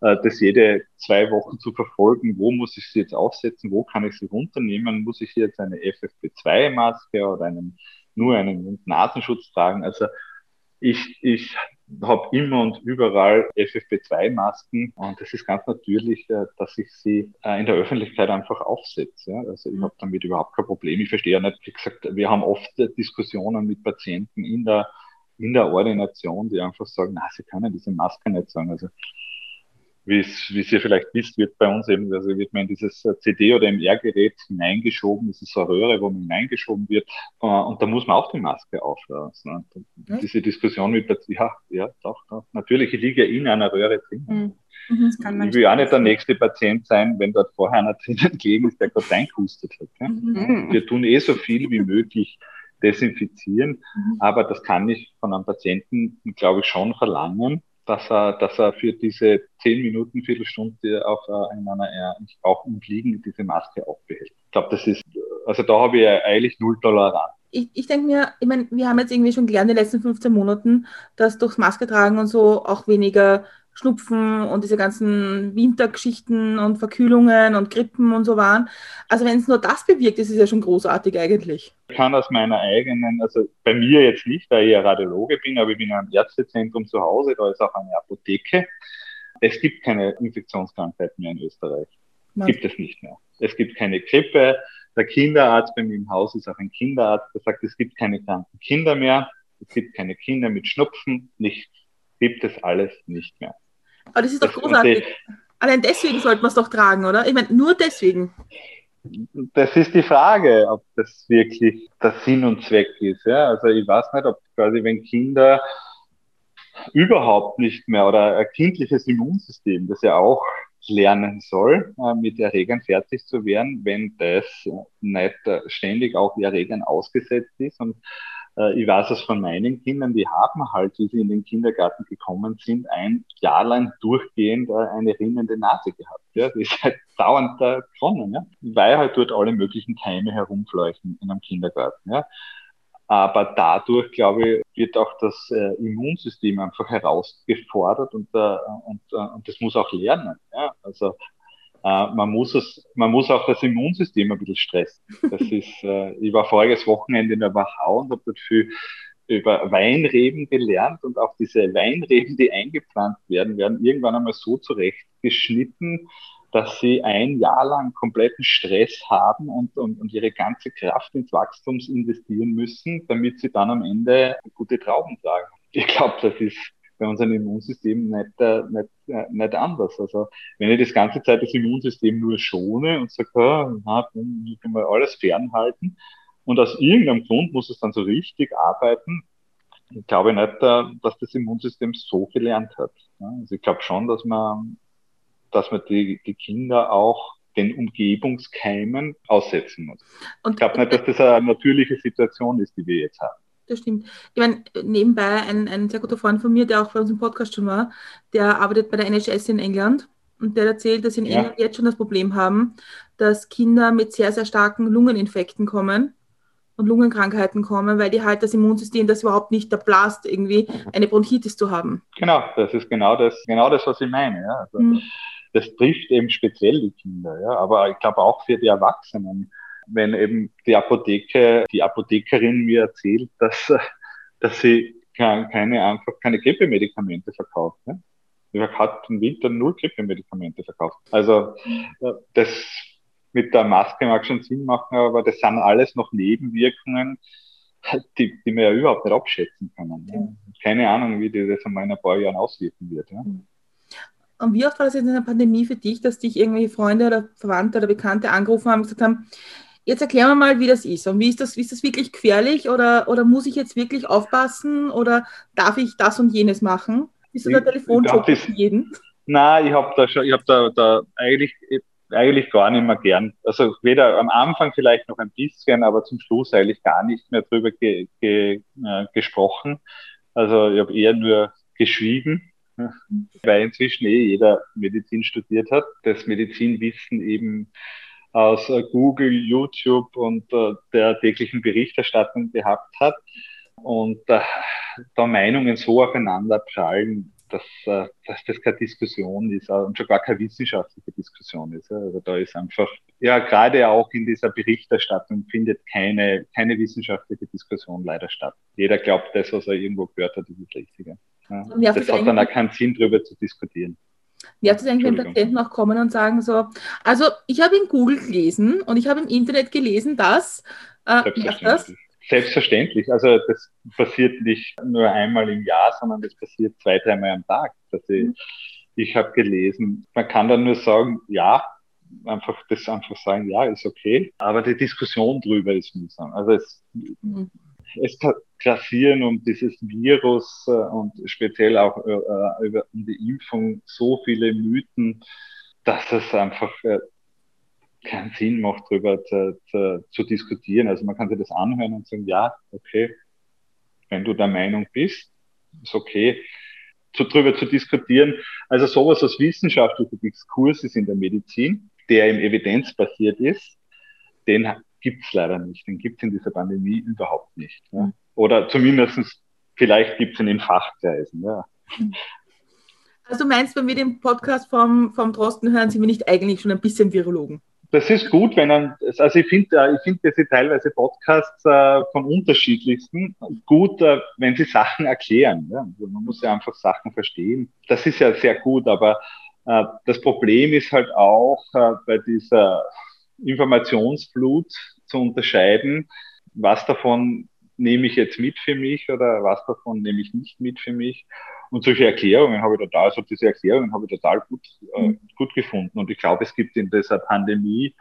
äh, das jede zwei Wochen zu verfolgen, wo muss ich sie jetzt aufsetzen, wo kann ich sie runternehmen, muss ich jetzt eine FFP2-Maske oder einen, nur einen Mund-Nasenschutz tragen. Also ich, ich habe immer und überall FFP2-Masken und es ist ganz natürlich, äh, dass ich sie äh, in der Öffentlichkeit einfach aufsetze. Also ich habe damit überhaupt kein Problem. Ich verstehe ja nicht, wie gesagt, wir haben oft Diskussionen mit Patienten in der, in der Ordination, die einfach sagen, na, sie können diese Maske nicht sagen. Also wie es, wie ihr vielleicht wisst, wird bei uns eben, also wird man in dieses CD- oder MR-Gerät hineingeschoben, das ist so eine Röhre, wo man hineingeschoben wird, äh, und da muss man auch die Maske auflassen. Ja. Diese Diskussion mit, ja, ja, doch, doch, natürlich, ich liege ja in einer Röhre drin. Mhm. Mhm, ich will auch nicht der nächste Patient sein, wenn dort vorher einer drinnen gelegen ist, der gerade reingehustet hat. Ja? Mhm. Wir tun eh so viel wie möglich desinfizieren, mhm. aber das kann ich von einem Patienten, glaube ich, schon verlangen, dass er, dass er für diese zehn Minuten, Viertelstunde auf äh, in einer auch umliegen diese Maske aufbehält. Ich glaube, das ist, also da habe ich eigentlich null Toleranz. Ich, ich denke mir, ich meine, wir haben jetzt irgendwie schon gelernt in den letzten 15 Monaten, dass durchs Maske tragen und so auch weniger Schnupfen und diese ganzen Wintergeschichten und Verkühlungen und Grippen und so waren. Also wenn es nur das bewirkt, ist es ja schon großartig eigentlich. Ich kann aus meiner eigenen, also bei mir jetzt nicht, da ich ja Radiologe bin, aber ich bin am Ärztezentrum zu Hause, da ist auch eine Apotheke. Es gibt keine Infektionskrankheiten mehr in Österreich. Ja. Gibt es nicht mehr. Es gibt keine Grippe. Der Kinderarzt bei mir im Haus ist auch ein Kinderarzt, der sagt, es gibt keine kranken Kinder mehr. Es gibt keine Kinder mit Schnupfen. Nichts. Gibt es alles nicht mehr. Aber das ist doch großartig. Allein deswegen sollte man es doch tragen, oder? Ich meine, nur deswegen. Das ist die Frage, ob das wirklich der Sinn und Zweck ist. Ja? Also ich weiß nicht, ob quasi, wenn Kinder überhaupt nicht mehr oder ein kindliches Immunsystem, das ja auch lernen soll, äh, mit Erregern fertig zu werden, wenn das nicht ständig auch Erregern ausgesetzt ist und ich weiß es von meinen Kindern, die haben halt, wie sie in den Kindergarten gekommen sind, ein Jahr lang durchgehend äh, eine rinnende Nase gehabt. Ja? Die ist halt dauernd da gewonnen, ja? weil halt dort alle möglichen Keime herumfleuchten in einem Kindergarten. Ja? Aber dadurch, glaube ich, wird auch das äh, Immunsystem einfach herausgefordert und, äh, und, äh, und das muss auch lernen. Ja? Also äh, man, muss es, man muss auch das Immunsystem ein bisschen stressen. Das ist, äh, ich war voriges Wochenende in der Wachau und habe dort viel über Weinreben gelernt und auch diese Weinreben, die eingepflanzt werden, werden irgendwann einmal so zurechtgeschnitten, dass sie ein Jahr lang kompletten Stress haben und, und, und ihre ganze Kraft ins Wachstum investieren müssen, damit sie dann am Ende gute Trauben tragen. Ich glaube, das ist bei unserem Immunsystem nicht, äh, nicht, äh, nicht anders. Also wenn ich das ganze Zeit das Immunsystem nur schone und sage, ah, na, ich kann mal alles fernhalten und aus irgendeinem Grund muss es dann so richtig arbeiten, ich glaube nicht, äh, dass das Immunsystem so gelernt hat. Also ich glaube schon, dass man, dass man die, die Kinder auch den Umgebungskeimen aussetzen muss. Und ich glaube nicht, dass das eine natürliche Situation ist, die wir jetzt haben das stimmt. Ich meine, nebenbei ein, ein sehr guter Freund von mir, der auch bei uns im Podcast schon war, der arbeitet bei der NHS in England und der erzählt, dass sie in ja. England jetzt schon das Problem haben, dass Kinder mit sehr, sehr starken Lungeninfekten kommen und Lungenkrankheiten kommen, weil die halt das Immunsystem das überhaupt nicht erblasst, irgendwie eine Bronchitis zu haben. Genau, das ist genau das, genau das was ich meine. Ja. Also, mhm. Das trifft eben speziell die Kinder, ja. aber ich glaube auch für die Erwachsenen wenn eben die Apotheke, die Apothekerin mir erzählt, dass, dass sie keine, einfach keine Grippemedikamente verkauft. Ne? Sie hat im Winter nur Grippemedikamente verkauft. Also das mit der Maske mag schon Sinn machen, aber das sind alles noch Nebenwirkungen, die, die wir ja überhaupt nicht abschätzen können. Ne? Keine Ahnung, wie das in ein paar Jahren auswirken wird. Ja? Und wie oft war das jetzt in der Pandemie für dich, dass dich irgendwie Freunde oder Verwandte oder Bekannte angerufen haben und gesagt haben, Jetzt erklären wir mal, wie das ist. Und wie ist das, ist das wirklich gefährlich oder, oder muss ich jetzt wirklich aufpassen oder darf ich das und jenes machen? Ist das der Telefonjob für jeden? Nein, ich habe da schon, ich habe da, da eigentlich, eigentlich gar nicht mehr gern. Also weder am Anfang vielleicht noch ein bisschen, aber zum Schluss eigentlich gar nicht mehr drüber ge, ge, äh, gesprochen. Also ich habe eher nur geschwiegen, weil inzwischen eh jeder Medizin studiert hat. Das Medizinwissen eben aus äh, Google, YouTube und äh, der täglichen Berichterstattung gehabt hat und äh, da Meinungen so aufeinander prallen, dass, dass das keine Diskussion ist und schon gar keine wissenschaftliche Diskussion ist. Also da ist einfach, ja, gerade auch in dieser Berichterstattung findet keine, keine wissenschaftliche Diskussion leider statt. Jeder glaubt, das, was er irgendwo gehört hat, ist das Richtige. Ja. Das hat dann auch keinen Sinn, darüber zu diskutieren. Nervt es eigentlich, wenn Patienten auch kommen und sagen so, also ich habe in Google gelesen und ich habe im Internet gelesen, dass äh, Selbstverständlich. Das? Selbstverständlich. Also das passiert nicht nur einmal im Jahr, sondern das passiert zwei, dreimal am Tag. Dass ich, mhm. ich habe gelesen, man kann dann nur sagen, ja, einfach das einfach sagen, ja, ist okay. Aber die Diskussion drüber ist mühsam. Also es, mhm grassieren um dieses Virus äh, und speziell auch äh, äh, über die Impfung so viele Mythen, dass es einfach äh, keinen Sinn macht, darüber zu, zu, zu, diskutieren. Also man kann sich das anhören und sagen, ja, okay, wenn du der Meinung bist, ist okay, zu, drüber zu diskutieren. Also sowas als wissenschaftlicher Diskurs ist in der Medizin, der eben evidenzbasiert ist, den gibt es leider nicht. Den gibt es in dieser Pandemie überhaupt nicht. Ja. Mhm. Oder zumindest vielleicht gibt es ihn in Fachkreisen. Ja. Also du meinst, wenn wir den Podcast vom, vom Drosten hören, sind wir nicht eigentlich schon ein bisschen Virologen? Das ist gut, wenn man, also ich finde, äh, ich finde diese teilweise Podcasts äh, von unterschiedlichsten gut, äh, wenn sie Sachen erklären. Ja? Also man muss ja einfach Sachen verstehen. Das ist ja sehr gut, aber äh, das Problem ist halt auch äh, bei dieser Informationsflut zu unterscheiden, was davon nehme ich jetzt mit für mich oder was davon nehme ich nicht mit für mich. Und solche Erklärungen habe ich total, also diese Erklärungen habe ich total gut, äh, mhm. gut gefunden. Und ich glaube, es gibt in dieser Pandemie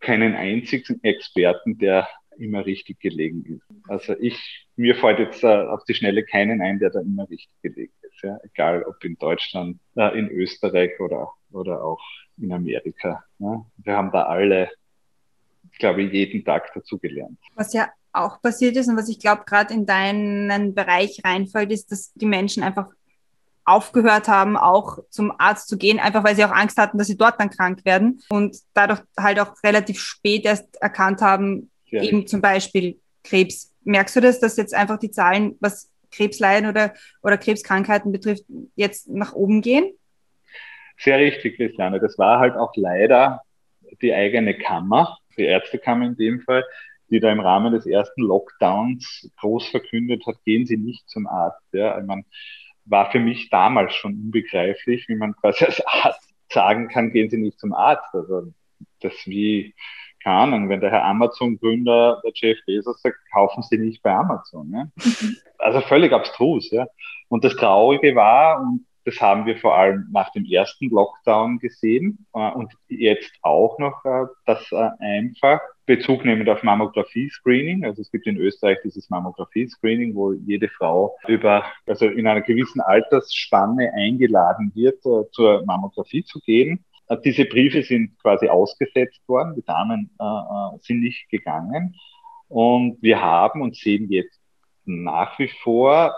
keinen einzigen Experten, der immer richtig gelegen ist. Also ich, mir fällt jetzt äh, auf die Schnelle keinen ein, der da immer richtig gelegen ist. Ja? Egal ob in Deutschland, äh, in Österreich oder, oder auch in Amerika. Ja? Wir haben da alle, glaube ich, jeden Tag dazugelernt. Was ja auch passiert ist und was ich glaube gerade in deinen Bereich reinfällt, ist, dass die Menschen einfach aufgehört haben, auch zum Arzt zu gehen, einfach weil sie auch Angst hatten, dass sie dort dann krank werden und dadurch halt auch relativ spät erst erkannt haben, ja. eben zum Beispiel Krebs. Merkst du das, dass jetzt einfach die Zahlen, was Krebsleiden oder, oder Krebskrankheiten betrifft, jetzt nach oben gehen? Sehr richtig, Christiane. Das war halt auch leider die eigene Kammer, die Ärztekammer in dem Fall, die da im Rahmen des ersten Lockdowns groß verkündet hat, gehen Sie nicht zum Arzt. Ja, ich meine, war für mich damals schon unbegreiflich, wie man quasi als Arzt sagen kann, gehen Sie nicht zum Arzt. Also das wie, keine Ahnung, wenn der Herr Amazon-Gründer, der Jeff Bezos sagt, kaufen Sie nicht bei Amazon. Ja? Also völlig abstrus. Ja? Und das Traurige war, und das haben wir vor allem nach dem ersten Lockdown gesehen äh, und jetzt auch noch, äh, dass äh, einfach Bezug nehmend auf Mammographie-Screening, also es gibt in Österreich dieses Mammographie-Screening, wo jede Frau über, also in einer gewissen Altersspanne eingeladen wird, äh, zur Mammographie zu gehen. Äh, diese Briefe sind quasi ausgesetzt worden, die Damen äh, sind nicht gegangen. Und wir haben und sehen jetzt nach wie vor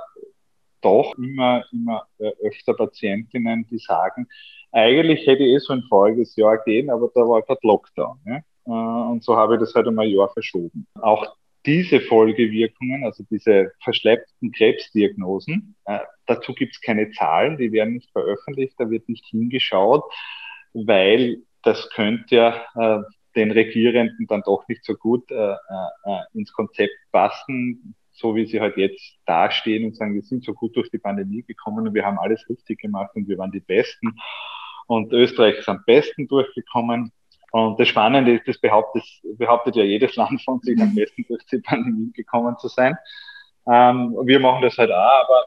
doch immer, immer äh, öfter Patientinnen, die sagen, eigentlich hätte ich eh so ein voriges Jahr gehen, aber da war gerade Lockdown. Ja? Äh, und so habe ich das halt um ein Jahr verschoben. Auch diese Folgewirkungen, also diese verschleppten Krebsdiagnosen, äh, dazu gibt es keine Zahlen, die werden nicht veröffentlicht, da wird nicht hingeschaut, weil das könnte ja den Regierenden dann doch nicht so gut ins Konzept passen, so wie sie halt jetzt dastehen und sagen, wir sind so gut durch die Pandemie gekommen und wir haben alles richtig gemacht und wir waren die Besten. Und Österreich ist am besten durchgekommen. Und das Spannende ist, das behauptet, behauptet ja jedes Land von sich am besten durch die Pandemie gekommen zu sein. Ähm, wir machen das halt auch, aber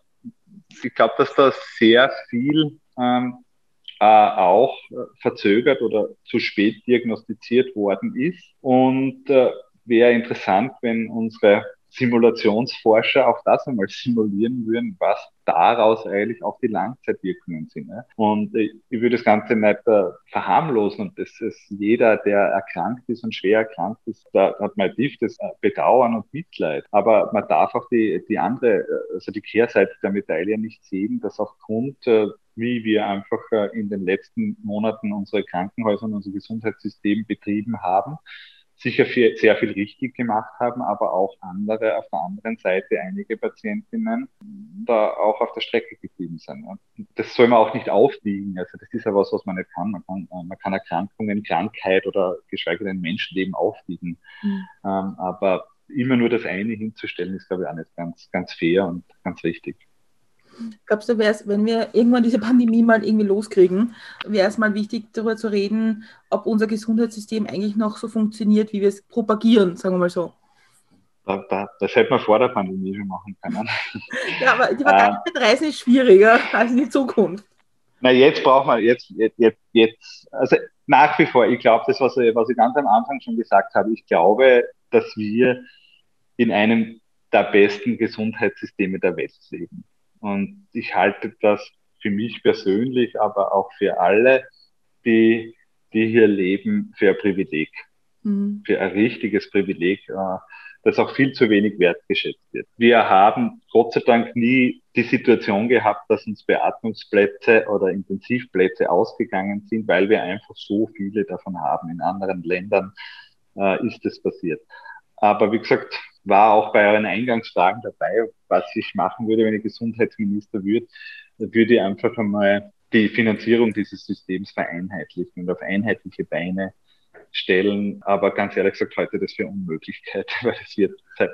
ich glaube, dass da sehr viel ähm, äh, auch verzögert oder zu spät diagnostiziert worden ist. Und äh, wäre interessant, wenn unsere Simulationsforscher auch das einmal simulieren würden, was daraus eigentlich auch die Langzeitwirkungen sind. Ne? Und ich, würde das Ganze nicht äh, verharmlosen und das ist jeder, der erkrankt ist und schwer erkrankt ist, da hat man tiefes äh, Bedauern und Mitleid. Aber man darf auch die, die andere, äh, also die Kehrseite der Medaille nicht sehen, dass aufgrund äh, wie wir einfach äh, in den letzten Monaten unsere Krankenhäuser und unser Gesundheitssystem betrieben haben, sicher viel, sehr viel richtig gemacht haben, aber auch andere auf der anderen Seite, einige Patientinnen da auch auf der Strecke geblieben sind. Und das soll man auch nicht aufwiegen. Also das ist ja was, was man nicht kann. Man kann, man kann Erkrankungen, Krankheit oder geschweige denn Menschenleben aufwiegen. Mhm. Ähm, aber immer nur das eine hinzustellen, ist, glaube ich, auch nicht ganz, ganz fair und ganz richtig. Glaubst du, wäre es, wenn wir irgendwann diese Pandemie mal irgendwie loskriegen, wäre es mal wichtig, darüber zu reden, ob unser Gesundheitssystem eigentlich noch so funktioniert, wie wir es propagieren, sagen wir mal so? Da, da, das hätte man vor der Pandemie schon machen können. ja, aber die Vergangenheit äh, Reisen ist schwieriger als in die Zukunft. Na, jetzt braucht man, jetzt, jetzt, jetzt, also nach wie vor, ich glaube, das, was was ich ganz am Anfang schon gesagt habe, ich glaube, dass wir in einem der besten Gesundheitssysteme der Welt leben. Und ich halte das für mich persönlich, aber auch für alle, die, die hier leben, für ein Privileg. Mhm. Für ein richtiges Privileg, äh, das auch viel zu wenig wertgeschätzt wird. Wir haben Gott sei Dank nie die Situation gehabt, dass uns Beatmungsplätze oder Intensivplätze ausgegangen sind, weil wir einfach so viele davon haben. In anderen Ländern äh, ist es passiert. Aber wie gesagt, war auch bei euren Eingangsfragen dabei, was ich machen würde, wenn ich Gesundheitsminister würde. Würde ich einfach einmal die Finanzierung dieses Systems vereinheitlichen und auf einheitliche Beine stellen. Aber ganz ehrlich gesagt, heute das für Unmöglichkeit, weil es wird seit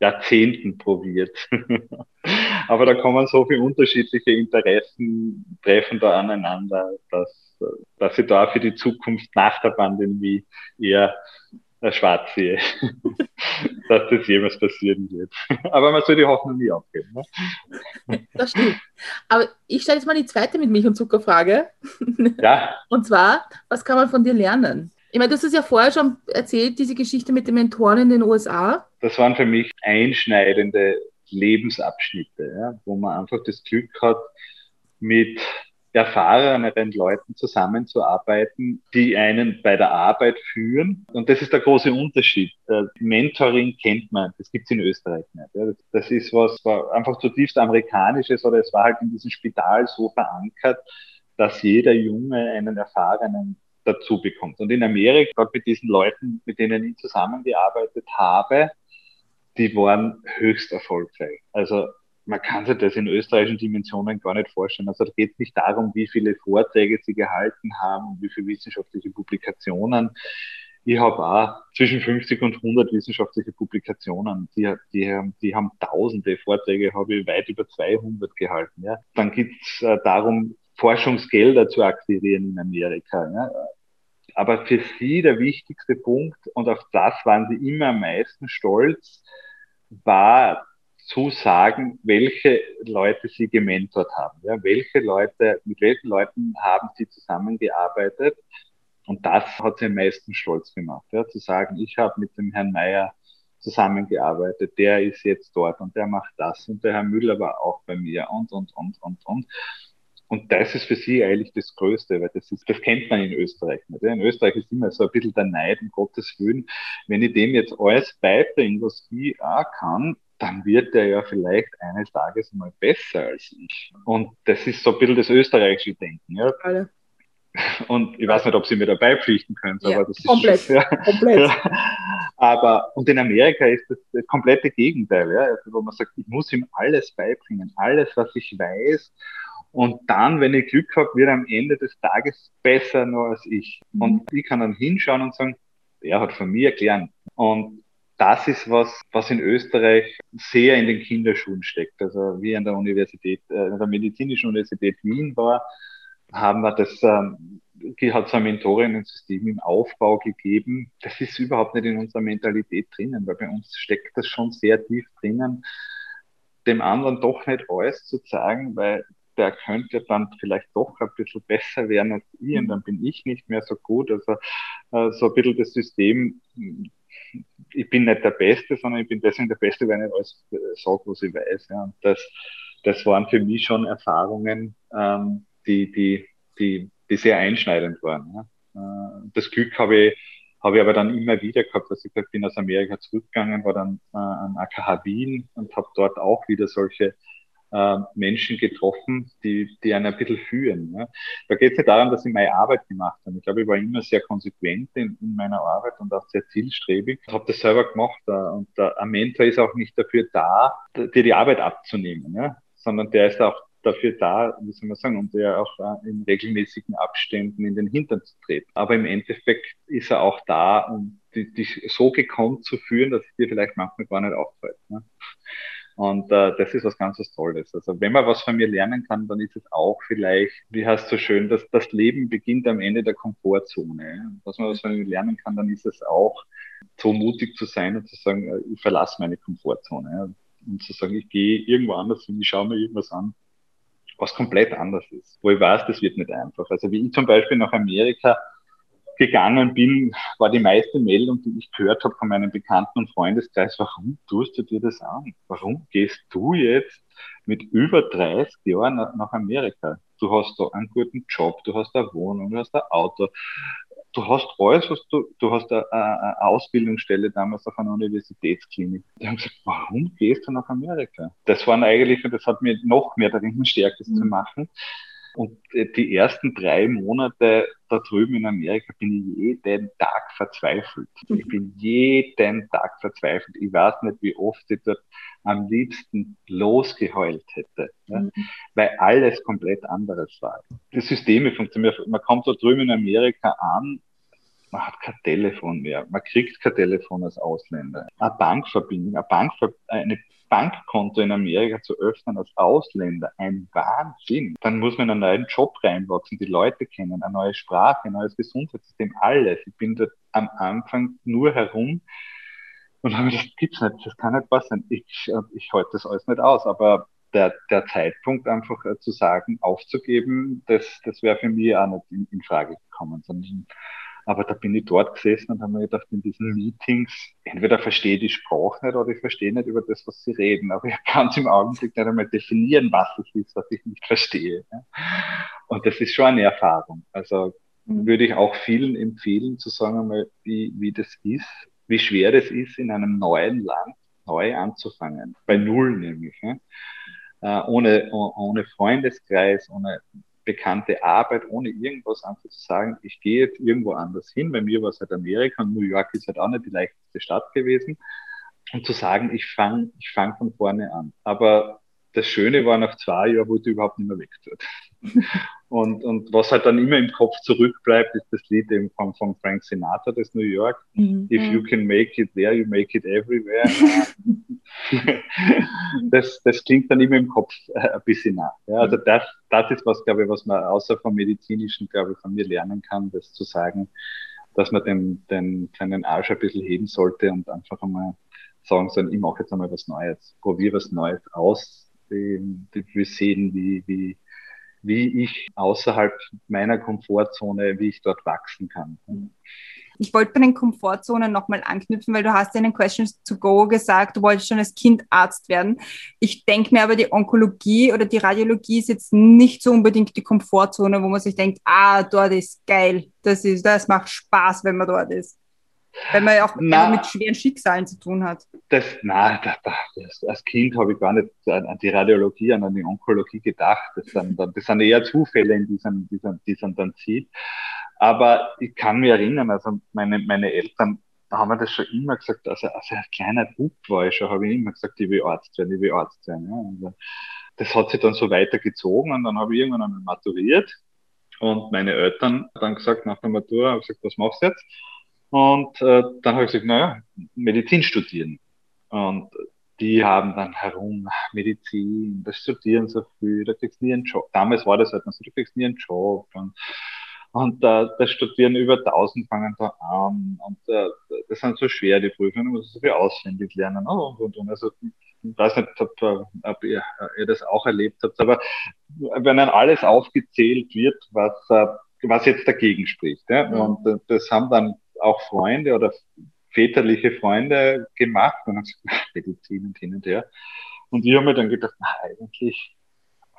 Jahrzehnten probiert. Aber da kommen so viele unterschiedliche Interessen, treffen da aneinander, dass, dass ich da für die Zukunft nach der Pandemie eher schwarz sehe, dass das jemals passieren wird. Aber man soll die Hoffnung nie aufgeben. Ne? Das stimmt. Aber ich stelle jetzt mal die zweite mit Milch und Zuckerfrage. Ja. Und zwar, was kann man von dir lernen? Ich meine, du hast es ja vorher schon erzählt, diese Geschichte mit den Mentoren in den USA. Das waren für mich einschneidende Lebensabschnitte, ja, wo man einfach das Glück hat, mit erfahreneren Leuten zusammenzuarbeiten, die einen bei der Arbeit führen. Und das ist der große Unterschied. Mentoring kennt man, das gibt's in Österreich nicht. Das ist was war einfach zutiefst amerikanisches oder es war halt in diesem Spital so verankert, dass jeder Junge einen erfahrenen dazu bekommt. Und in Amerika, gerade mit diesen Leuten, mit denen ich zusammengearbeitet habe, die waren höchst erfolgreich. Also man kann sich das in österreichischen Dimensionen gar nicht vorstellen. Also da geht es nicht darum, wie viele Vorträge sie gehalten haben, wie viele wissenschaftliche Publikationen. Ich habe auch zwischen 50 und 100 wissenschaftliche Publikationen. Die, die, die haben tausende Vorträge, habe ich weit über 200 gehalten. Ja. Dann geht es äh, darum, Forschungsgelder zu akquirieren in Amerika. Ja. Aber für sie der wichtigste Punkt, und auf das waren sie immer am meisten stolz, war zu sagen, welche Leute sie gementort haben. Ja, welche Leute, mit welchen Leuten haben sie zusammengearbeitet? Und das hat sie am meisten stolz gemacht, ja, zu sagen, ich habe mit dem Herrn Mayer zusammengearbeitet, der ist jetzt dort und der macht das und der Herr Müller war auch bei mir und, und, und, und, und. Und das ist für sie eigentlich das Größte, weil das ist, das kennt man in Österreich nicht. In Österreich ist immer so ein bisschen der Neid, um Gottes Willen. Wenn ich dem jetzt alles beibringe, was ich auch kann, dann wird der ja vielleicht eines Tages mal besser als ich. Und das ist so ein bisschen das österreichische Denken. Ja. Alle. Und ich weiß nicht, ob Sie mir dabei pflichten können, Ja, aber das ist komplett, schon, ja. komplett. Aber und in Amerika ist das das komplette Gegenteil, ja, also, wo man sagt, ich muss ihm alles beibringen, alles, was ich weiß. Und dann, wenn ich Glück habe, wird er am Ende des Tages besser nur als ich. Mhm. Und ich kann dann hinschauen und sagen, er hat von mir gelernt. Und das ist was, was in Österreich sehr in den Kinderschuhen steckt. Also wie an der Universität, äh, der Medizinischen Universität Wien war, haben wir das, ähm, hat so ein Mentorinnen-System im Aufbau gegeben. Das ist überhaupt nicht in unserer Mentalität drinnen, weil bei uns steckt das schon sehr tief drinnen, dem anderen doch nicht alles zu sagen, weil der könnte dann vielleicht doch ein bisschen besser werden als ich und dann bin ich nicht mehr so gut. Also äh, so ein bisschen das System, ich bin nicht der Beste, sondern ich bin deswegen der Beste, wenn ich alles äh, sage, was ich weiß. Ja. Und das, das waren für mich schon Erfahrungen, ähm, die, die, die, die sehr einschneidend waren. Ja. Äh, das Glück habe ich, habe ich aber dann immer wieder gehabt, dass ich bin aus Amerika zurückgegangen, war dann äh, am AKH Wien und habe dort auch wieder solche äh, Menschen getroffen, die, die einen ein bisschen führen. Ja. Da geht es nicht darum, dass ich meine Arbeit gemacht habe. Ich glaube, ich war immer sehr konsequent in, in meiner Arbeit und auch sehr zielstrebig. Ich habe das selber gemacht äh, und der, ein Mentor ist auch nicht dafür da, dir die Arbeit abzunehmen, ja, sondern der ist auch dafür da, wie soll man sagen, um dir auch äh, in regelmäßigen Abständen in den Hintern zu treten. Aber im Endeffekt ist er auch da, um dich so gekonnt zu führen, dass es dir vielleicht manchmal gar nicht auffällt. Ne? Und äh, das ist was ganz was Tolles. Also wenn man was von mir lernen kann, dann ist es auch vielleicht, wie heißt so schön, dass das Leben beginnt am Ende der Komfortzone. Was man was von mir lernen kann, dann ist es auch, so mutig zu sein und zu sagen, äh, ich verlasse meine Komfortzone. Und zu sagen, ich gehe irgendwo anders hin, ich schaue mir irgendwas an, was komplett anders ist. Wo ich weiß, das wird nicht einfach. Also wie ich zum Beispiel nach Amerika gegangen bin, war die meiste Meldung, die ich gehört habe von meinen Bekannten und Freundeskreis, warum tust du dir das an? Warum gehst du jetzt mit über 30 Jahren nach, Amerika? Du hast da einen guten Job, du hast eine Wohnung, du hast ein Auto, du hast alles, was du, du hast eine, eine Ausbildungsstelle damals auf einer Universitätsklinik. Die haben gesagt, warum gehst du nach Amerika? Das waren eigentlich, und das hat mir noch mehr darin stärker zu machen, Und äh, die ersten drei Monate da drüben in Amerika bin ich jeden Tag verzweifelt. Ich bin jeden Tag verzweifelt. Ich weiß nicht, wie oft ich dort am liebsten losgeheult hätte, ja, mhm. weil alles komplett anderes war. Die Systeme funktionieren. Man kommt da drüben in Amerika an, man hat kein Telefon mehr, man kriegt kein Telefon als Ausländer. Eine Bankverbindung, eine, Bankver eine Bankkonto in Amerika zu öffnen als Ausländer, ein Wahnsinn. Dann muss man in einen neuen Job reinwachsen, die Leute kennen, eine neue Sprache, ein neues Gesundheitssystem, alles. Ich bin dort am Anfang nur herum und habe mir das gibt's nicht, das kann nicht passen. Ich, ich halte das alles nicht aus, aber der, der Zeitpunkt einfach äh, zu sagen, aufzugeben, das, das wäre für mich auch nicht in, in Frage gekommen, sondern aber da bin ich dort gesessen und habe mir gedacht, in diesen Meetings, entweder verstehe ich die Sprache nicht oder ich verstehe nicht über das, was sie reden. Aber ich kann es im Augenblick nicht einmal definieren, was es ist, was ich nicht verstehe. Und das ist schon eine Erfahrung. Also mhm. würde ich auch vielen empfehlen, zu sagen einmal, wie, wie das ist, wie schwer das ist, in einem neuen Land neu anzufangen. Bei Null nämlich. Äh, ohne, ohne Freundeskreis, ohne bekannte Arbeit, ohne irgendwas einfach zu sagen, ich gehe jetzt irgendwo anders hin. Bei mir war es halt Amerika und New York ist halt auch nicht die leichteste Stadt gewesen. Und zu sagen, ich fange ich fang von vorne an. Aber das Schöne war nach zwei Jahren, wo du überhaupt nicht mehr weg tut. Und, und was halt dann immer im Kopf zurückbleibt, ist das Lied eben von, von Frank Sinatra, das New York. Mhm. If you can make it there, you make it everywhere. das, das klingt dann immer im Kopf äh, ein bisschen nach. Ja, also das, das ist was, glaube ich, was man außer vom medizinischen, glaube ich, von mir lernen kann, das zu sagen, dass man den, den kleinen Arsch ein bisschen heben sollte und einfach einmal sagen soll, ich mache jetzt einmal was Neues, probiere was Neues aus, die, die wir sehen, wie, wie, wie ich außerhalb meiner Komfortzone, wie ich dort wachsen kann. Ich wollte bei den Komfortzonen nochmal anknüpfen, weil du hast in den Questions to Go gesagt, du wolltest schon als Kind Arzt werden. Ich denke mir aber, die Onkologie oder die Radiologie ist jetzt nicht so unbedingt die Komfortzone, wo man sich denkt, ah, dort ist geil, das, ist, das macht Spaß, wenn man dort ist. Wenn man ja auch na, mit schweren Schicksalen zu tun hat. Das, na, das, das, als Kind habe ich gar nicht an die Radiologie, an die Onkologie gedacht. Das sind, das sind eher Zufälle, in diesen, diesen, diesen dann zieht. Aber ich kann mich erinnern, also meine, meine Eltern haben mir das schon immer gesagt, also als ein kleiner Bub war ich schon, habe ich immer gesagt, ich will Arzt werden, ich will Arzt werden. Ja. Also, das hat sich dann so weitergezogen und dann habe ich irgendwann einmal maturiert und meine Eltern dann gesagt, nach der Matura, habe ich gesagt, was machst du jetzt? Und äh, dann habe ich gesagt, naja, Medizin studieren. Und die haben dann herum, Medizin, das studieren so viel, da kriegst du nie einen Job. Damals war das halt noch so, du kriegst nie einen Job. Und, und äh, das Studieren über 1000 fangen da an. Und äh, das sind so schwer, die Prüfungen, du musst so viel auswendig lernen. Und, und, und. Also, ich weiß nicht, ob, ob ihr, ihr das auch erlebt habt, aber wenn dann alles aufgezählt wird, was, äh, was jetzt dagegen spricht. Ja? Mhm. Und äh, das haben dann auch Freunde oder väterliche Freunde gemacht und haben gesagt, Medizin und hin und her. Und ich habe mir dann gedacht, na, eigentlich,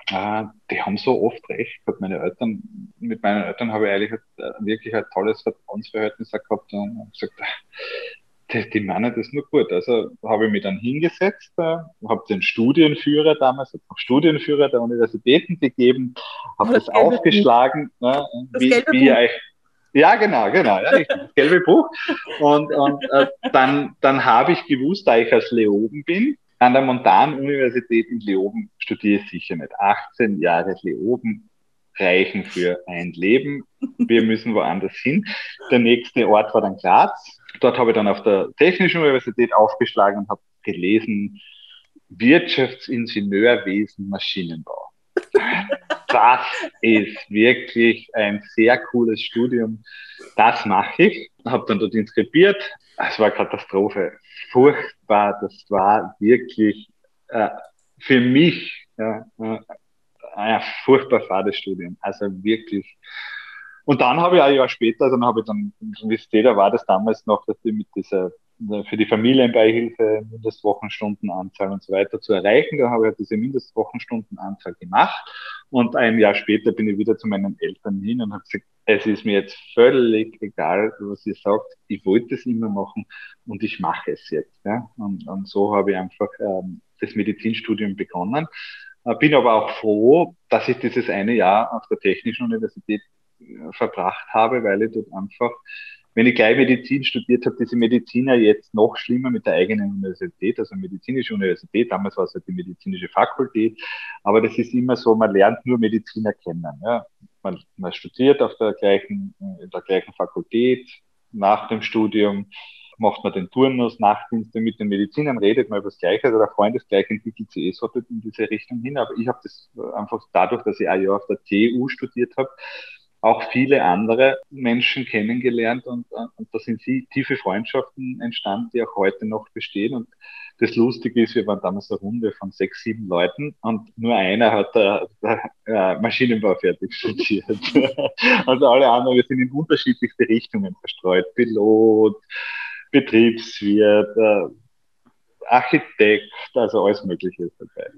äh, die haben so oft recht gehabt. Meine Eltern, mit meinen Eltern habe ich eigentlich wirklich ein tolles Vertrauensverhältnis gehabt und habe gesagt, die, die meinen das nur gut. Also habe ich mich dann hingesetzt, äh, habe den Studienführer damals, noch Studienführer der Universitäten gegeben, habe das, das aufgeschlagen, ne, wie, wie, ich, ja, genau, genau, ja, richtig, das gelbe Buch. Und, und äh, dann, dann habe ich gewusst, da ich aus Leoben bin, an der Montan-Universität in Leoben studiere ich sicher nicht. 18 Jahre Leoben reichen für ein Leben. Wir müssen woanders hin. Der nächste Ort war dann Graz. Dort habe ich dann auf der Technischen Universität aufgeschlagen und habe gelesen Wirtschaftsingenieurwesen Maschinenbau das ist wirklich ein sehr cooles Studium. Das mache ich. Habe dann dort inskribiert. Es war Katastrophe. Furchtbar. Das war wirklich äh, für mich ja, äh, ein furchtbar fades Studium. Also wirklich. Und dann habe ich ein Jahr später, dann habe ich dann, wie es da war das damals noch, dass ich mit dieser für die Familienbeihilfe Mindestwochenstundenanzahl und so weiter zu erreichen. Da habe ich diese Mindestwochenstundenanzahl gemacht und ein Jahr später bin ich wieder zu meinen Eltern hin und habe gesagt, es ist mir jetzt völlig egal, was ihr sagt, ich wollte es immer machen und ich mache es jetzt. Ja? Und, und so habe ich einfach ähm, das Medizinstudium begonnen. Äh, bin aber auch froh, dass ich dieses eine Jahr auf der Technischen Universität äh, verbracht habe, weil ich dort einfach wenn ich gleich Medizin studiert habe, diese Mediziner jetzt noch schlimmer mit der eigenen Universität, also medizinische Universität, damals war es halt die medizinische Fakultät, aber das ist immer so, man lernt nur Mediziner kennen. Ja. Man, man studiert auf der gleichen, in der gleichen Fakultät, nach dem Studium macht man den Turnus, Nachtdienste mit den Medizinern, redet man über das Gleiche, also der Freundesgleich entwickelt sich eh so in diese Richtung hin, aber ich habe das einfach dadurch, dass ich ein Jahr auf der TU studiert habe, auch viele andere Menschen kennengelernt und, und da sind sie tiefe Freundschaften entstanden, die auch heute noch bestehen. Und das Lustige ist, wir waren damals eine Runde von sechs, sieben Leuten und nur einer hat äh, Maschinenbau fertig studiert. also alle anderen, wir sind in unterschiedlichste Richtungen verstreut. Pilot, Betriebswirt, äh, Architekt, also alles Mögliche ist dabei.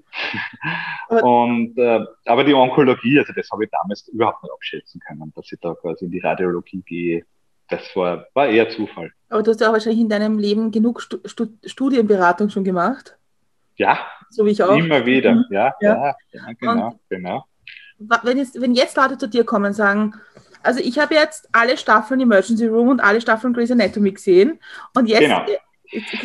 Aber, und, äh, aber die Onkologie, also das habe ich damals überhaupt nicht abschätzen können, dass ich da quasi in die Radiologie gehe. Das war, war eher Zufall. Aber du hast ja auch wahrscheinlich in deinem Leben genug Stu Stu Studienberatung schon gemacht. Ja, so wie ich auch. Immer wieder, mhm. ja, ja. ja, genau, und genau. Wenn jetzt, wenn jetzt Leute zu dir kommen und sagen, also ich habe jetzt alle Staffeln Emergency Room und alle Staffeln Grey's Anatomy gesehen und jetzt, genau.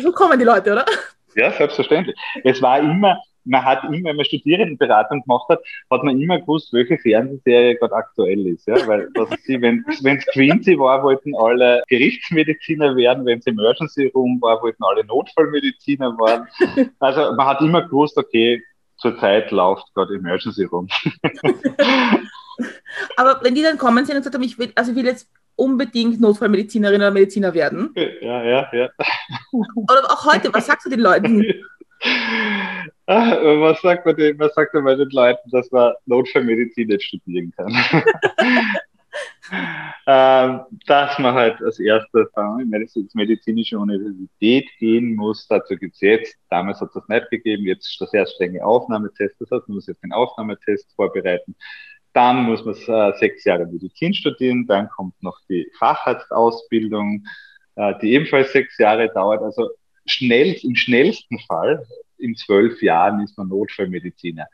So kommen die Leute, oder? Ja, selbstverständlich. Es war immer, man hat immer, wenn man Studierendenberatung gemacht hat, hat man immer gewusst, welche Fernsehserie gerade aktuell ist. Ja? Weil, was sie, wenn es Quincy war, wollten alle Gerichtsmediziner werden, wenn es Emergency Room war, wollten alle Notfallmediziner werden. Also man hat immer gewusst, okay, zurzeit läuft gerade Emergency Room. Aber wenn die dann kommen sind und sagen, ich will, also ich will jetzt unbedingt Notfallmedizinerin oder Mediziner werden. Ja, ja, ja. Oder auch heute, was sagst du den Leuten? Ah, was sagt man denn, was sagt man den Leuten, dass man Notfallmedizin nicht studieren kann? ähm, dass man halt als erstes in die medizinische Universität gehen muss, dazu gibt es jetzt, damals hat es das nicht gegeben, jetzt ist das sehr strenge Aufnahmetest, das heißt, man muss jetzt den Aufnahmetest vorbereiten. Dann muss man äh, sechs Jahre Medizin studieren, dann kommt noch die Facharztausbildung, äh, die ebenfalls sechs Jahre dauert. Also schnell, im schnellsten Fall, in zwölf Jahren ist man Notfallmediziner.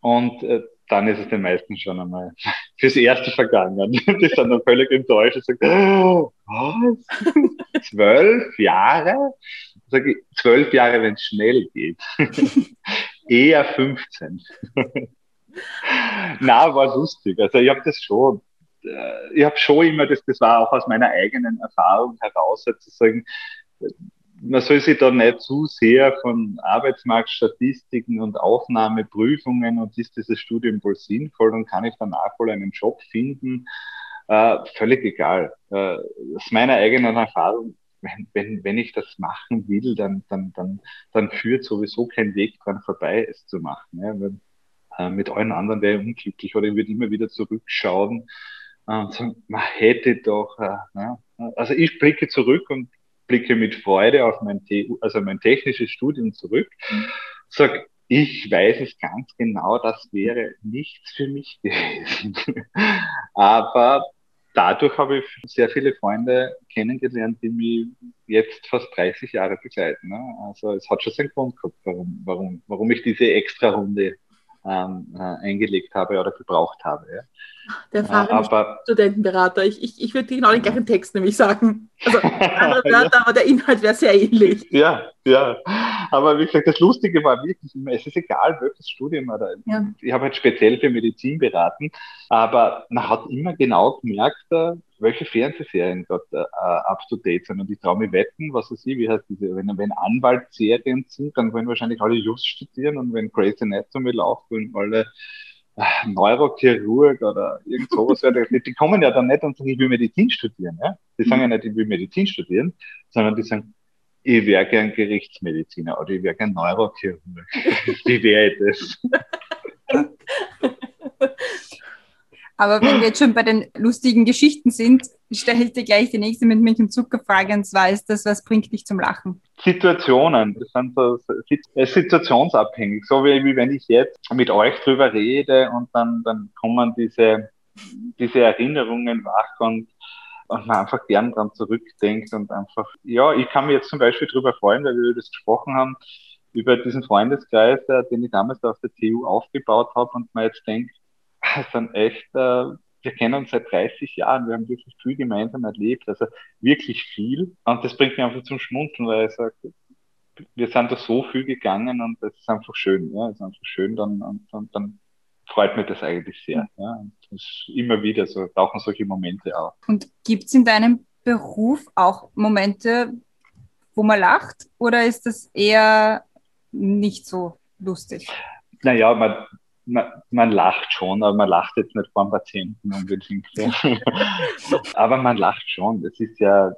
Und äh, dann ist es den meisten schon einmal fürs Erste vergangen. Die sind dann völlig enttäuscht und sagen, oh, was? zwölf Jahre? Sag ich, zwölf Jahre, wenn es schnell geht. Eher 15. Na, war lustig. Also ich habe das schon, äh, ich habe schon immer, das, das war auch aus meiner eigenen Erfahrung heraus, sozusagen, man soll sich da nicht zu sehr von Arbeitsmarktstatistiken und Aufnahmeprüfungen und ist dieses Studium wohl sinnvoll und kann ich danach wohl einen Job finden, äh, völlig egal. Äh, aus meiner eigenen Erfahrung, wenn, wenn, wenn ich das machen will, dann, dann, dann, dann führt sowieso kein Weg dran vorbei, es zu machen. Ja? Äh, mit allen anderen wäre ich unglücklich oder ich würde immer wieder zurückschauen und sagen, man hätte doch, äh, ja. also ich blicke zurück und blicke mit Freude auf mein, also mein technisches Studium zurück, sag, ich weiß es ganz genau, das wäre nichts für mich gewesen. Aber dadurch habe ich sehr viele Freunde kennengelernt, die mich jetzt fast 30 Jahre begleiten. Ne? Also es hat schon seinen Grund gehabt, warum, warum, warum ich diese extra Runde ähm, äh, eingelegt habe oder gebraucht habe. Ja. Der erfahrene Studentenberater. Ich, ich, ich würde genau den gleichen Text nämlich sagen. Also andere Wörter, ja. aber der Inhalt wäre sehr ähnlich. Ja, ja. Aber wie gesagt, das Lustige war wirklich, es ist egal, welches Studium oder ja. ich habe halt speziell für Medizin beraten, aber man hat immer genau gemerkt, äh, welche Fernsehserien dort äh, up to date sind. Und ich traue mir wetten, was weiß ich, wie heißt diese, wenn, wenn Anwaltsserien sind, dann wollen wahrscheinlich alle Just studieren und wenn Grey's Anatomy läuft, wollen alle Neurochirurg oder irgend sowas, die, die kommen ja dann nicht und sagen, ich will Medizin studieren. Ja? Die sagen ja nicht, ich will Medizin studieren, sondern die sagen, ich wäre gern Gerichtsmediziner oder ich wäre gern Neurochirurg. Wie wäre ich das? Aber wenn wir jetzt schon bei den lustigen Geschichten sind, stelle ich dir gleich die nächste mit Milch und Zuckerfrage, und zwar ist das, was bringt dich zum Lachen? Situationen, das sind so, das situationsabhängig, so wie, wie wenn ich jetzt mit euch drüber rede und dann, dann kommen diese, diese Erinnerungen wach und, und man einfach gern dran zurückdenkt und einfach, ja, ich kann mir jetzt zum Beispiel drüber freuen, weil wir über das gesprochen haben, über diesen Freundeskreis, äh, den ich damals auf der TU aufgebaut habe und mir jetzt denke, es sind echt, äh, wir kennen uns seit 30 Jahren, wir haben wirklich viel gemeinsam erlebt, also wirklich viel. Und das bringt mich einfach zum Schmunzeln, weil ich sage, wir sind da so viel gegangen und es ist einfach schön, ja, es ist einfach schön, dann, und, und dann freut mich das eigentlich sehr. Ja. Und das ist immer wieder so, tauchen solche Momente auf. Und gibt es in deinem Beruf auch Momente, wo man lacht oder ist das eher nicht so lustig? Naja, man, man, man lacht schon, aber man lacht jetzt nicht vor dem Patienten unbedingt. Aber man lacht schon. Das ist ja,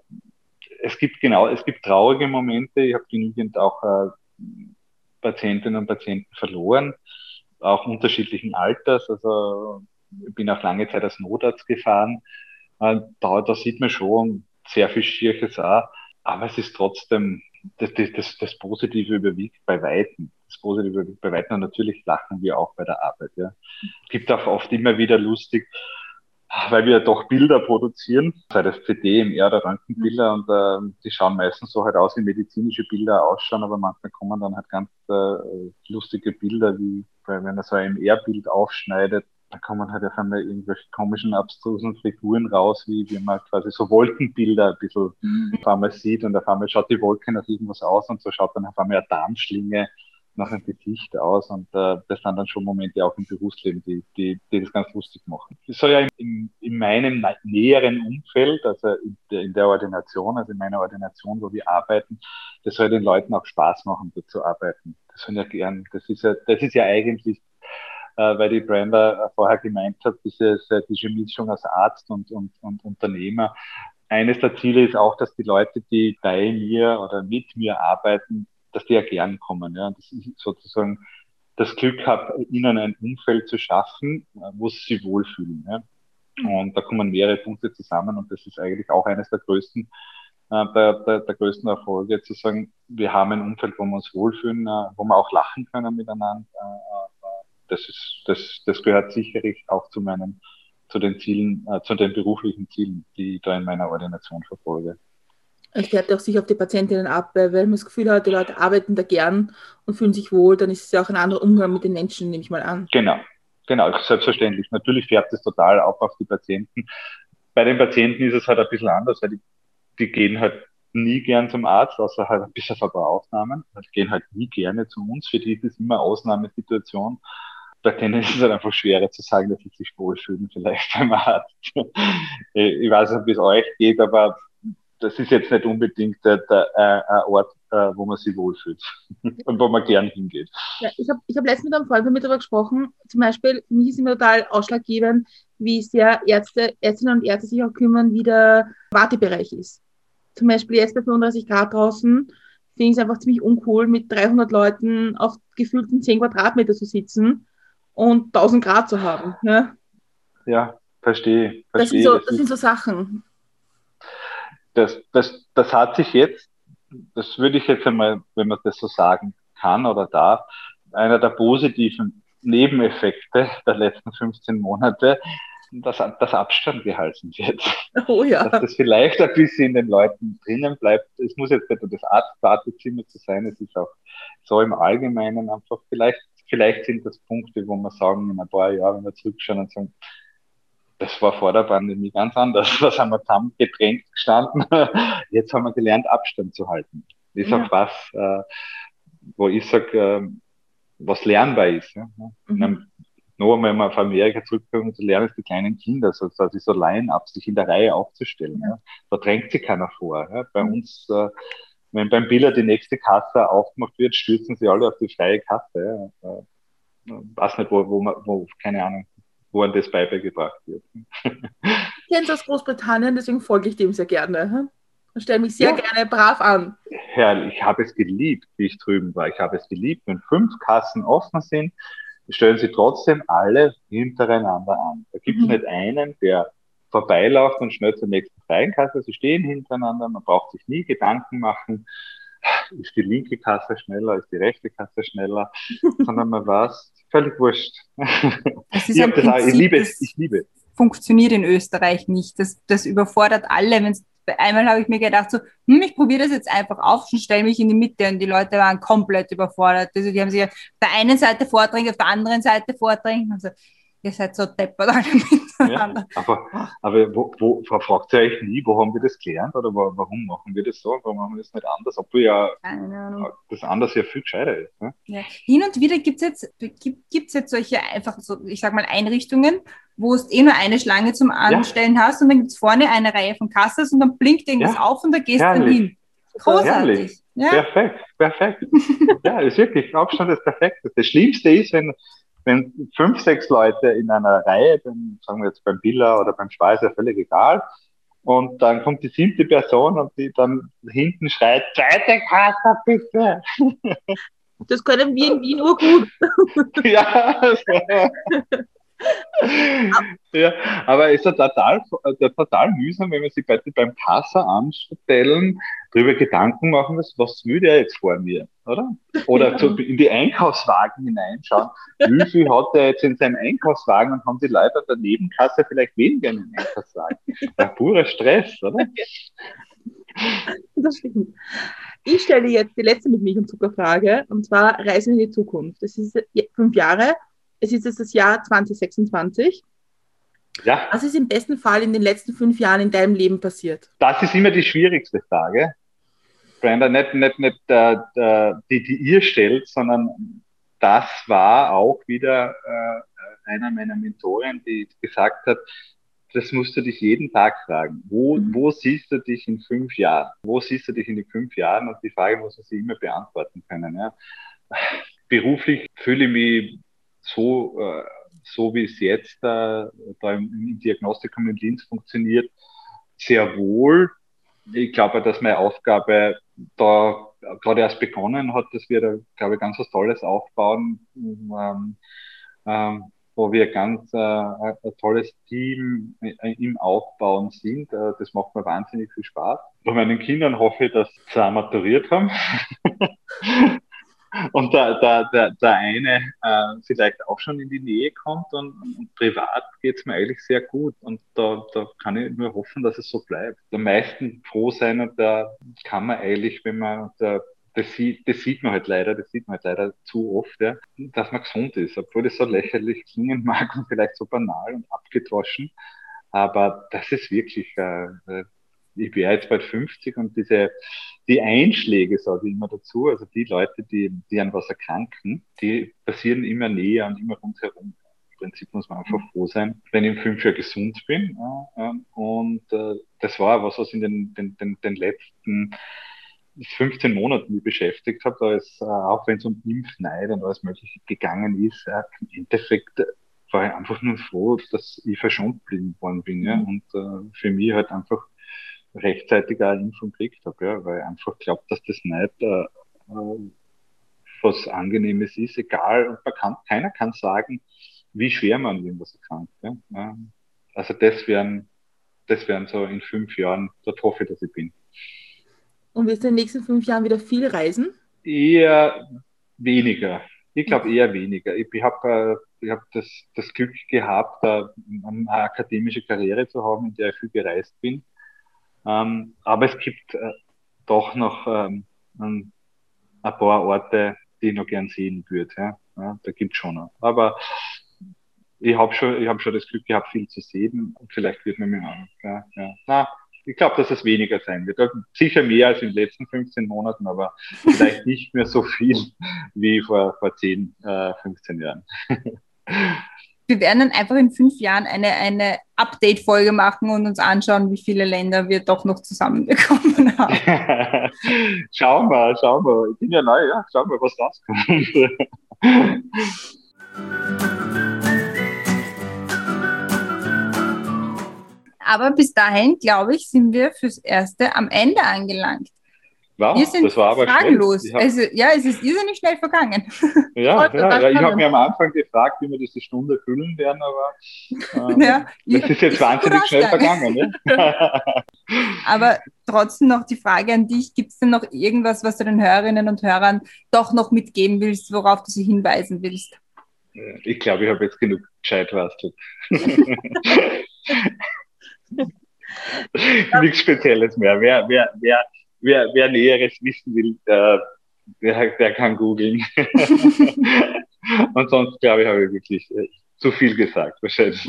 es gibt genau, es gibt traurige Momente. Ich habe genügend auch äh, Patientinnen und Patienten verloren, auch unterschiedlichen Alters. Also ich bin auch lange Zeit als Notarzt gefahren. Äh, da, da sieht man schon sehr viel Schierches auch. Aber es ist trotzdem, das, das, das Positive überwiegt bei Weitem. Das Positive bei Weitem. Und natürlich lachen wir auch bei der Arbeit. Ja. Gibt auch oft immer wieder lustig, weil wir doch Bilder produzieren, sei das CD, MR oder Röntgenbilder und äh, die schauen meistens so halt aus, wie medizinische Bilder ausschauen, aber manchmal kommen dann halt ganz äh, lustige Bilder, wie wenn er so ein MR-Bild aufschneidet, da kommen halt auf einmal irgendwelche komischen, abstrusen Figuren raus, wie, wie man quasi so Wolkenbilder ein bisschen mhm. auf einmal sieht und auf einmal schaut die Wolke nach irgendwas aus und so schaut dann auf einmal eine Darmschlinge nach einem Gesicht aus und äh, das sind dann schon Momente auch im Berufsleben, die, die, die das ganz lustig machen. Es soll ja in, in meinem näheren Umfeld, also in der, in der Ordination, also in meiner Ordination, wo wir arbeiten, das soll den Leuten auch Spaß machen, dort zu arbeiten. Das sollen ja gern, das ist ja, das ist ja eigentlich äh, weil die Brenda vorher gemeint hat, diese, diese Mischung aus Arzt und, und, und Unternehmer. Eines der Ziele ist auch, dass die Leute, die bei mir oder mit mir arbeiten, dass die ja gern kommen. Ja. Das ist sozusagen das Glück habe, ihnen ein Umfeld zu schaffen, wo sie sich wohlfühlen. Ja. Und da kommen mehrere Punkte zusammen und das ist eigentlich auch eines der größten, äh, der, der, der größten Erfolge, zu sagen, wir haben ein Umfeld, wo wir uns wohlfühlen, äh, wo wir auch lachen können miteinander. Äh, das ist, das, das gehört sicherlich auch zu meinen, zu den Zielen, äh, zu den beruflichen Zielen, die ich da in meiner Ordination verfolge. Es färbt auch sich auf die Patientinnen ab, weil man das Gefühl hat, die Leute arbeiten da gern und fühlen sich wohl, dann ist es ja auch ein anderer Umgang mit den Menschen, nehme ich mal an. Genau, genau, selbstverständlich. Natürlich färbt es total ab auf die Patienten. Bei den Patienten ist es halt ein bisschen anders, weil die, die gehen halt nie gern zum Arzt, außer halt ein bisschen ein Ausnahmen. Die gehen halt nie gerne zu uns. Für die ist es immer Ausnahmesituation. Bei denen ist es halt einfach schwerer zu sagen, dass sie sich wohlfühlen, vielleicht beim Arzt. Ich weiß nicht, wie es euch geht, aber das ist jetzt nicht unbedingt äh, ein Ort, äh, wo man sich wohlfühlt und wo man gern hingeht. Ja, ich habe ich hab letztens mit einem Freund mit darüber gesprochen. Zum Beispiel, mich ist immer total ausschlaggebend, wie sehr Ärzte, Ärztinnen und Ärzte sich auch kümmern, wie der Wartebereich ist. Zum Beispiel jetzt bei 35 Grad draußen finde ich es einfach ziemlich uncool, mit 300 Leuten auf gefühlten 10 Quadratmeter zu sitzen und 1000 Grad zu haben. Ne? Ja, verstehe. verstehe. Das, sind so, das sind so Sachen das, das, das hat sich jetzt, das würde ich jetzt einmal, wenn man das so sagen kann oder darf, einer der positiven Nebeneffekte der letzten 15 Monate, dass, dass Abstand gehalten wird. Oh ja. Dass das vielleicht ein bisschen in den Leuten drinnen bleibt. Es muss jetzt nicht nur das Arztwartezimmer zu sein, es ist auch so im Allgemeinen einfach, vielleicht, vielleicht sind das Punkte, wo man sagen, in ein paar Jahren, wenn wir zurückschauen und sagen, das war vor der Pandemie ganz anders. Da sind wir zusammen gedrängt gestanden. Jetzt haben wir gelernt, Abstand zu halten. Das ist ja. auch was, äh, wo ich sage, äh, was lernbar ist. Ja? Mhm. Nur wenn wir auf Amerika zurückkommen zu lernen, ist die kleinen Kinder, so, also so Line-up, sich in der Reihe aufzustellen. Ja? Da drängt sich keiner vor. Ja? Bei mhm. uns, äh, wenn beim Biller die nächste Kasse aufgemacht wird, stürzen sie alle auf die freie Kasse. Ja? Äh, weiß nicht, wo, wo, wo, keine Ahnung, wo an das beigebracht wird. Ich kenne es aus Großbritannien, deswegen folge ich dem sehr gerne. Und stelle mich sehr ja. gerne brav an. Herrlich, ich habe es geliebt, wie ich drüben war. Ich habe es geliebt, wenn fünf Kassen offen sind, stellen sie trotzdem alle hintereinander an. Da gibt es mhm. nicht einen, der vorbeiläuft und schnell zur nächsten freien Kasse. Sie stehen hintereinander, man braucht sich nie Gedanken machen, ist die linke Kasse schneller, ist die rechte Kasse schneller, sondern man weiß, völlig wurscht. Das ist ich, ein Prinzip, ich liebe es, ich liebe es. Funktioniert in Österreich nicht. Das, das überfordert alle, wenn einmal habe ich mir gedacht, so, hm, ich probiere das jetzt einfach auf und stelle mich in die Mitte und die Leute waren komplett überfordert. Also die haben sich auf der einen Seite vordrängt, auf der anderen Seite vordrängt. Also ihr seid so deppert alle miteinander. Ja, aber aber wo, wo, fragt ihr euch nie, wo haben wir das gelernt oder warum machen wir das so? Warum machen wir das nicht anders? Obwohl ja das anders ja viel gescheiter ist. Ne? Ja. Hin und wieder gibt es jetzt, gibt, gibt's jetzt solche einfach so, ich sag mal, Einrichtungen, wo es eh nur eine Schlange zum Anstellen ja. hast und dann gibt es vorne eine Reihe von Kassas und dann blinkt irgendwas auf und da gehst du hin. Großartig. Ja? Perfekt, perfekt. ja, ist wirklich, Abstand ist perfekt. Das Schlimmste ist, wenn, wenn fünf, sechs Leute in einer Reihe, dann sagen wir jetzt beim Billa oder beim Speiser, völlig egal, und dann kommt die siebte Person und die dann hinten schreit, zweite Karte bitte. Das können wir in Wien nur gut. ja, ja, aber es ist ja total, total mühsam, wenn man sich bei, beim Kassa anstellen, darüber Gedanken machen muss, was will der jetzt vor mir, oder? Oder zu, in die Einkaufswagen hineinschauen, wie viel hat er jetzt in seinem Einkaufswagen und haben die Leute an der Nebenkasse vielleicht weniger in den Einkaufswagen. Ja, purer Stress, oder? Das stimmt. Ich stelle jetzt die letzte mit Milch und Zuckerfrage, und zwar Reisen in die Zukunft. Das ist fünf Jahre es ist jetzt das Jahr 2026. Ja. Was ist im besten Fall in den letzten fünf Jahren in deinem Leben passiert? Das ist immer die schwierigste Frage. Brenda, nicht, nicht, nicht äh, äh die, die ihr stellt, sondern das war auch wieder äh, einer meiner Mentoren, die gesagt hat, das musst du dich jeden Tag fragen. Wo, mhm. wo siehst du dich in fünf Jahren? Wo siehst du dich in den fünf Jahren? Und die Frage muss man sich immer beantworten können. Ja. Beruflich fühle ich mich so, äh, so wie es jetzt äh, da im, im Diagnostikum in Linz funktioniert, sehr wohl. Ich glaube, dass meine Aufgabe da gerade erst begonnen hat, dass wir da, glaube ich, ganz was Tolles aufbauen, ähm, ähm, wo wir ganz äh, ein tolles Team im Aufbauen sind. Äh, das macht mir wahnsinnig viel Spaß. Bei meinen Kindern hoffe ich, dass sie maturiert haben. und der, der, der, der eine äh, vielleicht auch schon in die Nähe kommt und, und privat geht's mir eigentlich sehr gut und da, da kann ich nur hoffen, dass es so bleibt. Am meisten froh sein und da kann man eigentlich, wenn man da, das sieht, das sieht man halt leider, das sieht man halt leider zu oft, ja, dass man gesund ist, obwohl das so lächerlich klingen mag und vielleicht so banal und abgedroschen. Aber das ist wirklich äh ich bin jetzt bald 50 und diese, die Einschläge, sage ich immer dazu, also die Leute, die, die an was erkranken, die passieren immer näher und immer rundherum. Im Prinzip muss man einfach froh sein, wenn ich in fünf Jahren gesund bin. Ja, und äh, das war was, was in den, den, den, den letzten 15 Monaten mich beschäftigt habe, da ist, äh, auch wenn es um Impfneid und alles Mögliche gegangen ist, äh, im Endeffekt war ich einfach nur froh, dass ich verschont blieben worden bin. Ja? Mhm. Und äh, für mich halt einfach rechtzeitig eine Impfung gekriegt habe, ja, weil ich einfach glaube, dass das nicht äh, äh, was Angenehmes ist, egal, und man kann, keiner kann sagen, wie schwer man irgendwas erkrankt. Ja. Also das wären, das wären so in fünf Jahren, dort hoffe ich, dass ich bin. Und wirst du in den nächsten fünf Jahren wieder viel reisen? Eher weniger. Ich glaube eher weniger. Ich, ich habe äh, ich hab das, das Glück gehabt, äh, eine akademische Karriere zu haben, in der ich viel gereist bin. Ähm, aber es gibt äh, doch noch ähm, ein, ein paar Orte, die ich noch gern sehen würde. Ja? ja da gibt's schon noch. Aber ich habe schon, ich hab schon das Glück gehabt, viel zu sehen. Und vielleicht wird man mir auch. Ja, ja. Na, ich glaube, dass es weniger sein wird. Sicher mehr als in den letzten 15 Monaten, aber vielleicht nicht mehr so viel wie vor, vor 10, äh, 15 Jahren. wir werden dann einfach in fünf Jahren eine, eine Update-Folge machen und uns anschauen, wie viele Länder wir doch noch zusammenbekommen haben. schauen wir, schauen wir. Ich bin ja neu, ja. Schauen wir, was rauskommt. Aber bis dahin, glaube ich, sind wir fürs Erste am Ende angelangt. Wow, wir sind das war aber fragenlos. Hab, also, ja, es ist irrsinnig schnell vergangen. Ja, ja, ja ich habe mir am Anfang gefragt, wie wir diese Stunde füllen werden, aber ähm, ja, das ist jetzt wahnsinnig schnell vergangen. Ne? aber trotzdem noch die Frage an dich, gibt es denn noch irgendwas, was du den Hörerinnen und Hörern doch noch mitgeben willst, worauf du sie hinweisen willst? Ich glaube, ich habe jetzt genug gescheit was. Nichts Spezielles mehr. Wer, wer, wer, wer, wer Näheres wissen will, der, der, der kann googeln. Und sonst, glaube ich, habe ich wirklich äh, zu viel gesagt, wahrscheinlich.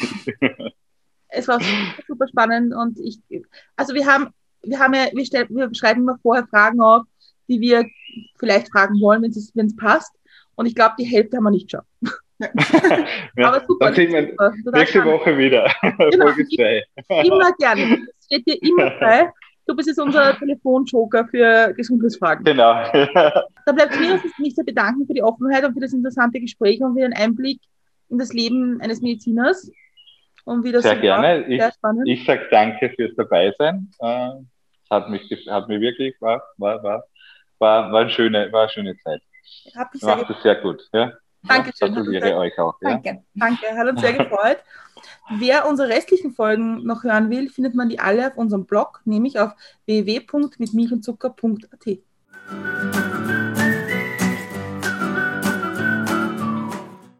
Es war super, super spannend und ich, also wir haben, wir haben ja, wir, stellen, wir schreiben immer vorher Fragen auf, die wir vielleicht fragen wollen, wenn es, passt. Und ich glaube, die Hälfte haben wir nicht geschafft. ja, Aber super. Dann sehen wir nächste spannend. Woche wieder. Genau. Folge 2. Immer gerne. Es steht dir immer frei. Du bist jetzt unser Telefonjoker für Gesundheitsfragen. Genau. da bleibt mir mich sehr bedanken für die Offenheit und für das interessante Gespräch und für den Einblick in das Leben eines Mediziners. Und wie das sehr gerne. Sehr spannend. Ich, ich sage danke fürs Dabeisein. Äh, es hat mich, hat mir wirklich, war, war, war, war, war, eine, schöne, war eine schöne Zeit. Hab mich Macht es sehr gut. Ja? Dankeschön. Gratuliere euch auch. Ja? Danke, danke. Hat uns sehr gefreut. Wer unsere restlichen Folgen noch hören will, findet man die alle auf unserem Blog, nämlich auf www.mitmilchundzucker.at.